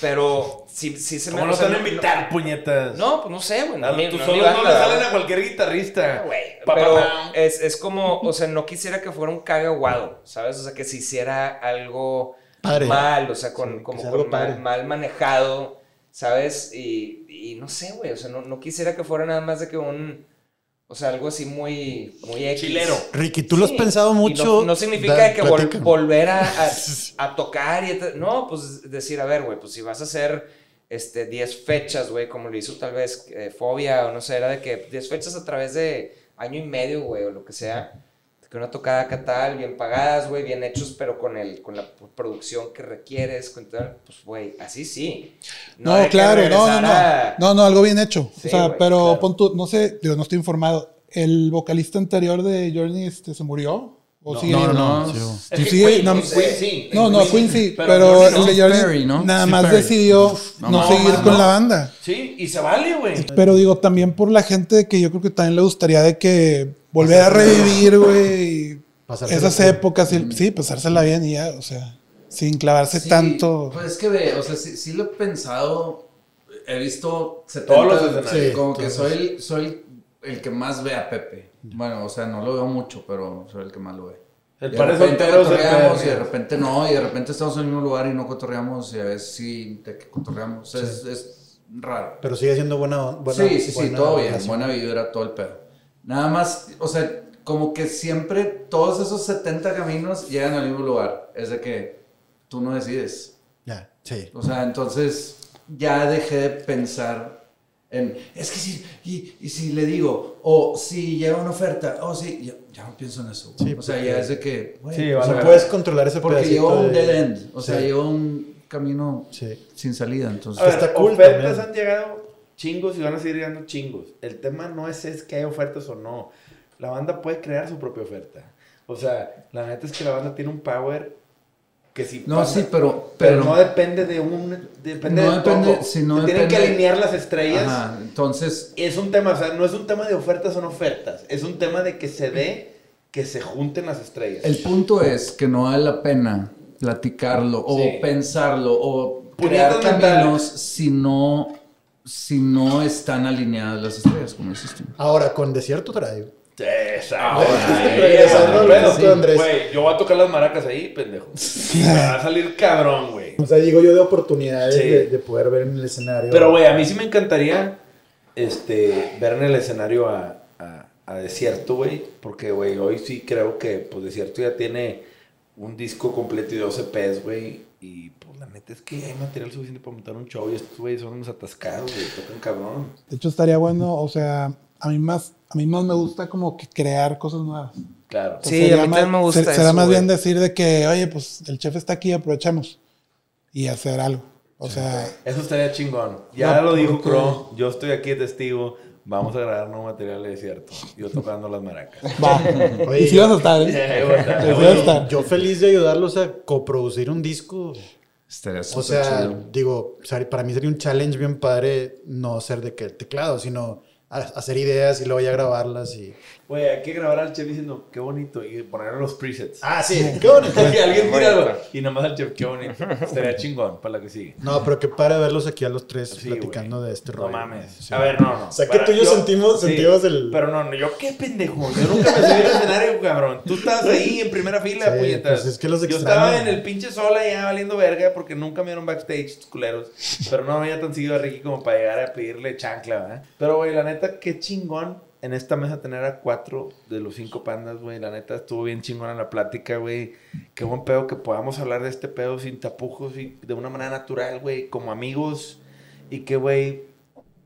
Pero si, si se me... ¿Cómo no te van a invitar, puñetas? No, pues no sé, güey. No, no, no, no le salen a cualquier guitarrista. Güey, pero es, es, como, o sea, no quisiera que fuera un cagaguado, ¿sabes? O sea, que se hiciera algo mal, o sea, con, como con mal, mal manejado ¿sabes? Y, y no sé, güey, o sea, no, no, quisiera que fuera nada más de que un... O sea, algo así muy, muy X. Chilero. Ricky, tú lo has pensado mucho. No, significa que volver a, a, tocar y... No, pues decir, a ver, güey, pues si vas a hacer este, 10 fechas, güey, como lo hizo tal vez eh, Fobia o no sé, era de que 10 fechas a través de año y medio, güey, o lo que sea que una tocada acá tal, bien pagadas, güey, bien hechos, pero con el con la producción que requieres, con pues, güey, así sí. No, claro, no, no, no. No, no, algo bien hecho. o sea, pero pon tú, no sé, digo, no estoy informado. ¿El vocalista anterior de Journey este, se murió? ¿O no, sigue no, no, no. no, no, Queen sí, pero, el de Journey nada más decidió no, seguir con la banda. Sí, y se vale, güey. Pero digo, también por la gente que yo creo que también le gustaría de que volver a revivir, güey. Esas épocas, sí, pasársela bien y ya, o sea, sin clavarse tanto. Pues es que ve, o sea, sí, lo he pensado, he visto 70, todos los sí, como que soy, soy el que más ve a Pepe. Bueno, o sea, no lo veo mucho, pero soy el que más lo ve. El de repente cotorreamos y de repente no, y de repente estamos en el mismo lugar y no cotorreamos y a veces sí, de que cotorreamos. Es, es, raro. Pero sigue siendo buena, buena Sí, sí, sí, todo bien, buena vibra, todo el pedo. Nada más, o sea, como que siempre todos esos 70 caminos llegan al mismo lugar. Es de que tú no decides. Ya, sí. O sea, entonces ya dejé de pensar en, es que si, y, si le digo, o si llega una oferta, o si, ya, no pienso en eso. Sí, o sea, ya es de que, sí, o sea, puedes controlar ese Porque llevo un dead end, o sea, llevo un camino sin salida. Entonces, está cool ofertas han llegado chingos y van a seguir llegando chingos. El tema no es, es que hay ofertas o no. La banda puede crear su propia oferta. O sea, la neta es que la banda tiene un power que si no sí pero, pero, no depende de un depende no de depende, Si no tienen que alinear las estrellas Ajá, entonces es un tema o sea no es un tema de ofertas o no ofertas es un tema de que se dé que se junten las estrellas el punto es que no vale la pena platicarlo o pensarlo o crear caminos si no si no están alineadas las estrellas, como dices tú. Ahora, con Desierto Drive. Exacto. Güey, yo voy a tocar las maracas ahí, pendejo. Me va a salir cabrón, güey. O sea, digo yo de oportunidades de, poder ver en el escenario. Pero, güey, a mí sí me encantaría este, ver en el escenario a, a, a Desierto, güey. Porque, güey, hoy sí creo que pues, Desierto ya tiene un disco completo y 12 P's, güey. Y la neta es que hay material suficiente para montar un show y estos güeyes son unos atascados, güey, tocan cabrón. De hecho, estaría bueno, o sea, a mí más, a mí más me gusta como que crear cosas nuevas. Claro. sí, a mí también me gusta Será más bien decir de que, oye, pues el chef está aquí, aprovechamos y hacer algo. O sea... Eso estaría chingón. Ya lo dijo Crow, yo estoy aquí de testigo. Vamos a grabar nuevo material de desierto. Yo tocando las maracas. Va. Oye, y si vas a estar, ¿eh? Yo feliz de ayudarlos a coproducir un disco. Estaría O sea, chido. digo, para mí sería un challenge bien padre no ser de que el teclado, sino hacer ideas y luego ya grabarlas y... Güey, hay que grabar al chef diciendo qué bonito y poner los presets. Ah, sí, qué bonito. que alguien bueno. Y nomás al chef, qué bonito. Estaría chingón para la que sigue. No, pero qué padre verlos aquí a los tres Sí, platicando güey. de este No rollo. mames. Sí. A ver, no, no. O sea, que Para- tú y yo sentimos- sentimos el- Pero no, no, yo qué pendejo. Yo nunca me subí al escenario, cabrón. Tú estabas ahí en primera fila, Sí, puñetas. pues es que los yo extraño. estaba en el pinche sol allá valiendo verga porque nunca me dieron backstage, culeros. Pero no había tan seguido a Ricky como para llegar a pedirle chancla, ¿verdad? Pero, güey, la neta, qué chingón en esta mesa tener a cuatro de los cinco pandas, güey. La neta, estuvo bien chingón en la plática, güey. Qué buen pedo que podamos hablar de este pedo sin tapujos y de una manera natural, güey, como amigos. Y que, güey,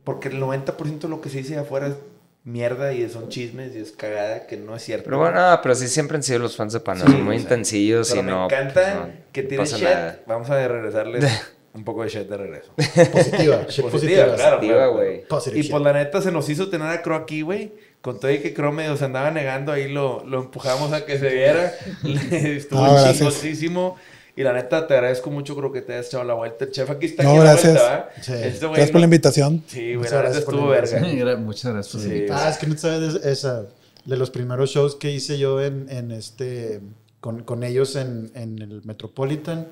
porque el 90% de lo que se dice afuera es mierda y son chismes y es cagada que no es cierto. Pero bueno, no, pero sí siempre han sido los fans de Sí, son muy o sea, intensillos y me no. encanta no que tienen shit. nada. Vamos a regresarles un poco de shit de regreso. Positiva, Positiva, positiva. claro. Positiva, güey. Positive Y shit. pues la neta se nos hizo tener a Crow aquí, güey. Con todo y que Crow medio se andaba negando, ahí lo, lo empujamos a que se viera. Estuvo No, gracias. chingosísimo. Y la neta, te agradezco mucho, creo que te hayas echado la vuelta. El chef aquí está No, aquí la gracias. vuelta. Sí. Este güey Gracias por la invitación. Sí, güey, Muchas la neta gracias por estuvo la verga. Muchas gracias por Sí. invitarme. Ah, es que no sabes de esa. De los primeros shows que hice yo en, en este. Con, con ellos en, en el Metropolitan.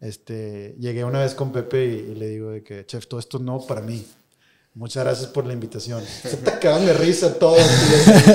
Este, llegué una vez con Pepe y, y le digo de que, chef, todo esto no para mí. Muchas gracias por la invitación. Se te acaban de risa todos.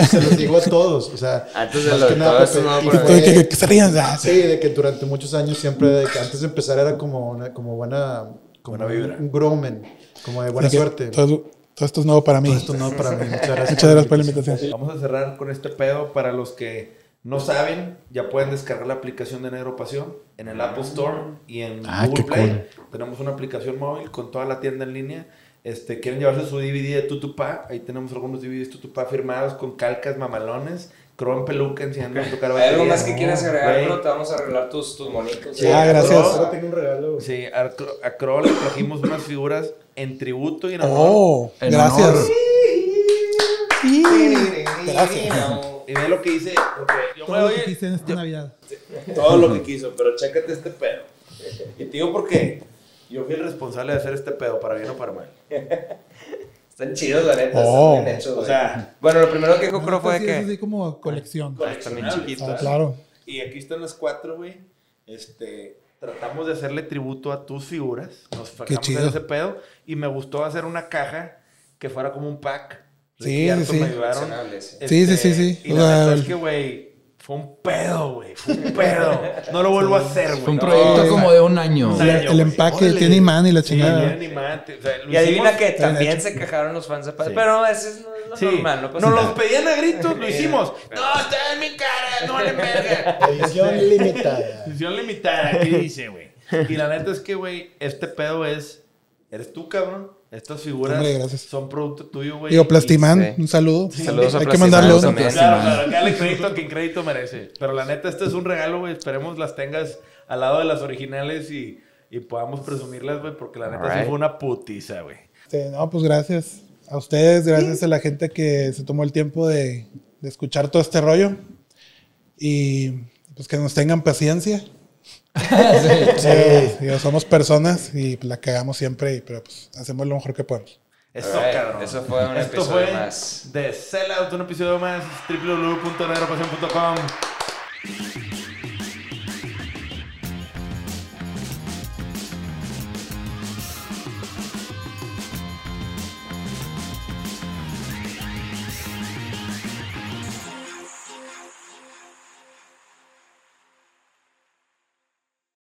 Se los digo a todos. O sea, Antes de lo que de nada, Pepe, no, fue- Que, que- que se rían. sí. Sí, de que durante muchos años siempre, de que antes de empezar era como una, como buena, como Buena vibra. un growman, como de buena que suerte. Todo, todo esto es nuevo para mí. Todo esto no para mí. Muchas gracias. Muchas gracias por la invitación. Vamos a cerrar con este pedo. Para los que no saben, ya pueden descargar la aplicación de Negro Pasión en el Apple Store y en Ah, Google Play. Tenemos una aplicación móvil con toda la tienda en línea. Este, quieren llevarse su DVD de Tutupá. Ahí tenemos algunos DVDs Tutupá firmados con calcas mamalones. Crow en peluca enseñando a tocar ¿Hay algo batería. más que quieras agregar, pero te vamos a arreglar tus, tus monitos. Sí, Ah, gracias. Ahora tengo un regalo. Sí, a, a Crow le trajimos unas figuras en tributo y en honor. Oh, En gracias. honor. Sí, Gracias. Y ve lo que hice, porque yo me doy en esta Navidad. todo lo que quiso, pero chécate este pedo. Y te digo por qué. Yo fui el responsable de hacer este pedo, para bien o para mal. Están chidos, la neta. Oh. Están bien hechos, O sea, bueno, lo primero que dijo Crow fue Sí, que. es así como colección. Ah, están bien chiquitos. Ah, claro. y aquí están las cuatro, güey. Este, tratamos de hacerle tributo a tus figuras. Nos fajamos chido. en ese pedo. Y me gustó hacer una caja que fuera como un pack. Sí, sí, sí. me ayudaron. Coleccionables. Sí, sí, sí, sí. Y O la sea, neta es que, güey, fue un pedo, güey. Fue un pedo. No lo vuelvo a hacer, güey. Fue un proyecto como de un año. un El- año, el güey. empaque Órale. tiene imán y la Sí, chingada. tiene imán, te- o sea, lo Y adivina que bien también hecho. se quejaron los fans. Sí. Pero ese es lo Sí, normal, no pasa nos nada. los pedían a gritos, lo hicimos. No, está en mi cara, no vale verga. Edición limitada. Edición limitada, aquí dice, güey. Y la neta es que, güey, este pedo es. Eres tú, cabrón. Estas figuras Hombre, gracias. son producto tuyo, güey. Digo, Plastimán, Sí. un saludo. Saludos a Hay que. Y- Claro, claro, dale crédito a quien crédito merece. Pero la neta, este es un regalo, güey. Esperemos las tengas al lado de las originales y, y podamos presumirlas, güey, porque la neta sí Alright. fue una putiza, güey. No, pues gracias a ustedes, gracias a la gente que se tomó el tiempo de, de escuchar todo este rollo. Y pues que nos tengan paciencia. Eh, digo, somos personas y la cagamos siempre, y- pero pues hacemos lo mejor que podemos. Eso, Alright, cabrón. eso fue un Esto episodio fue más. de Sellout, un episodio más. www.negropasión.com.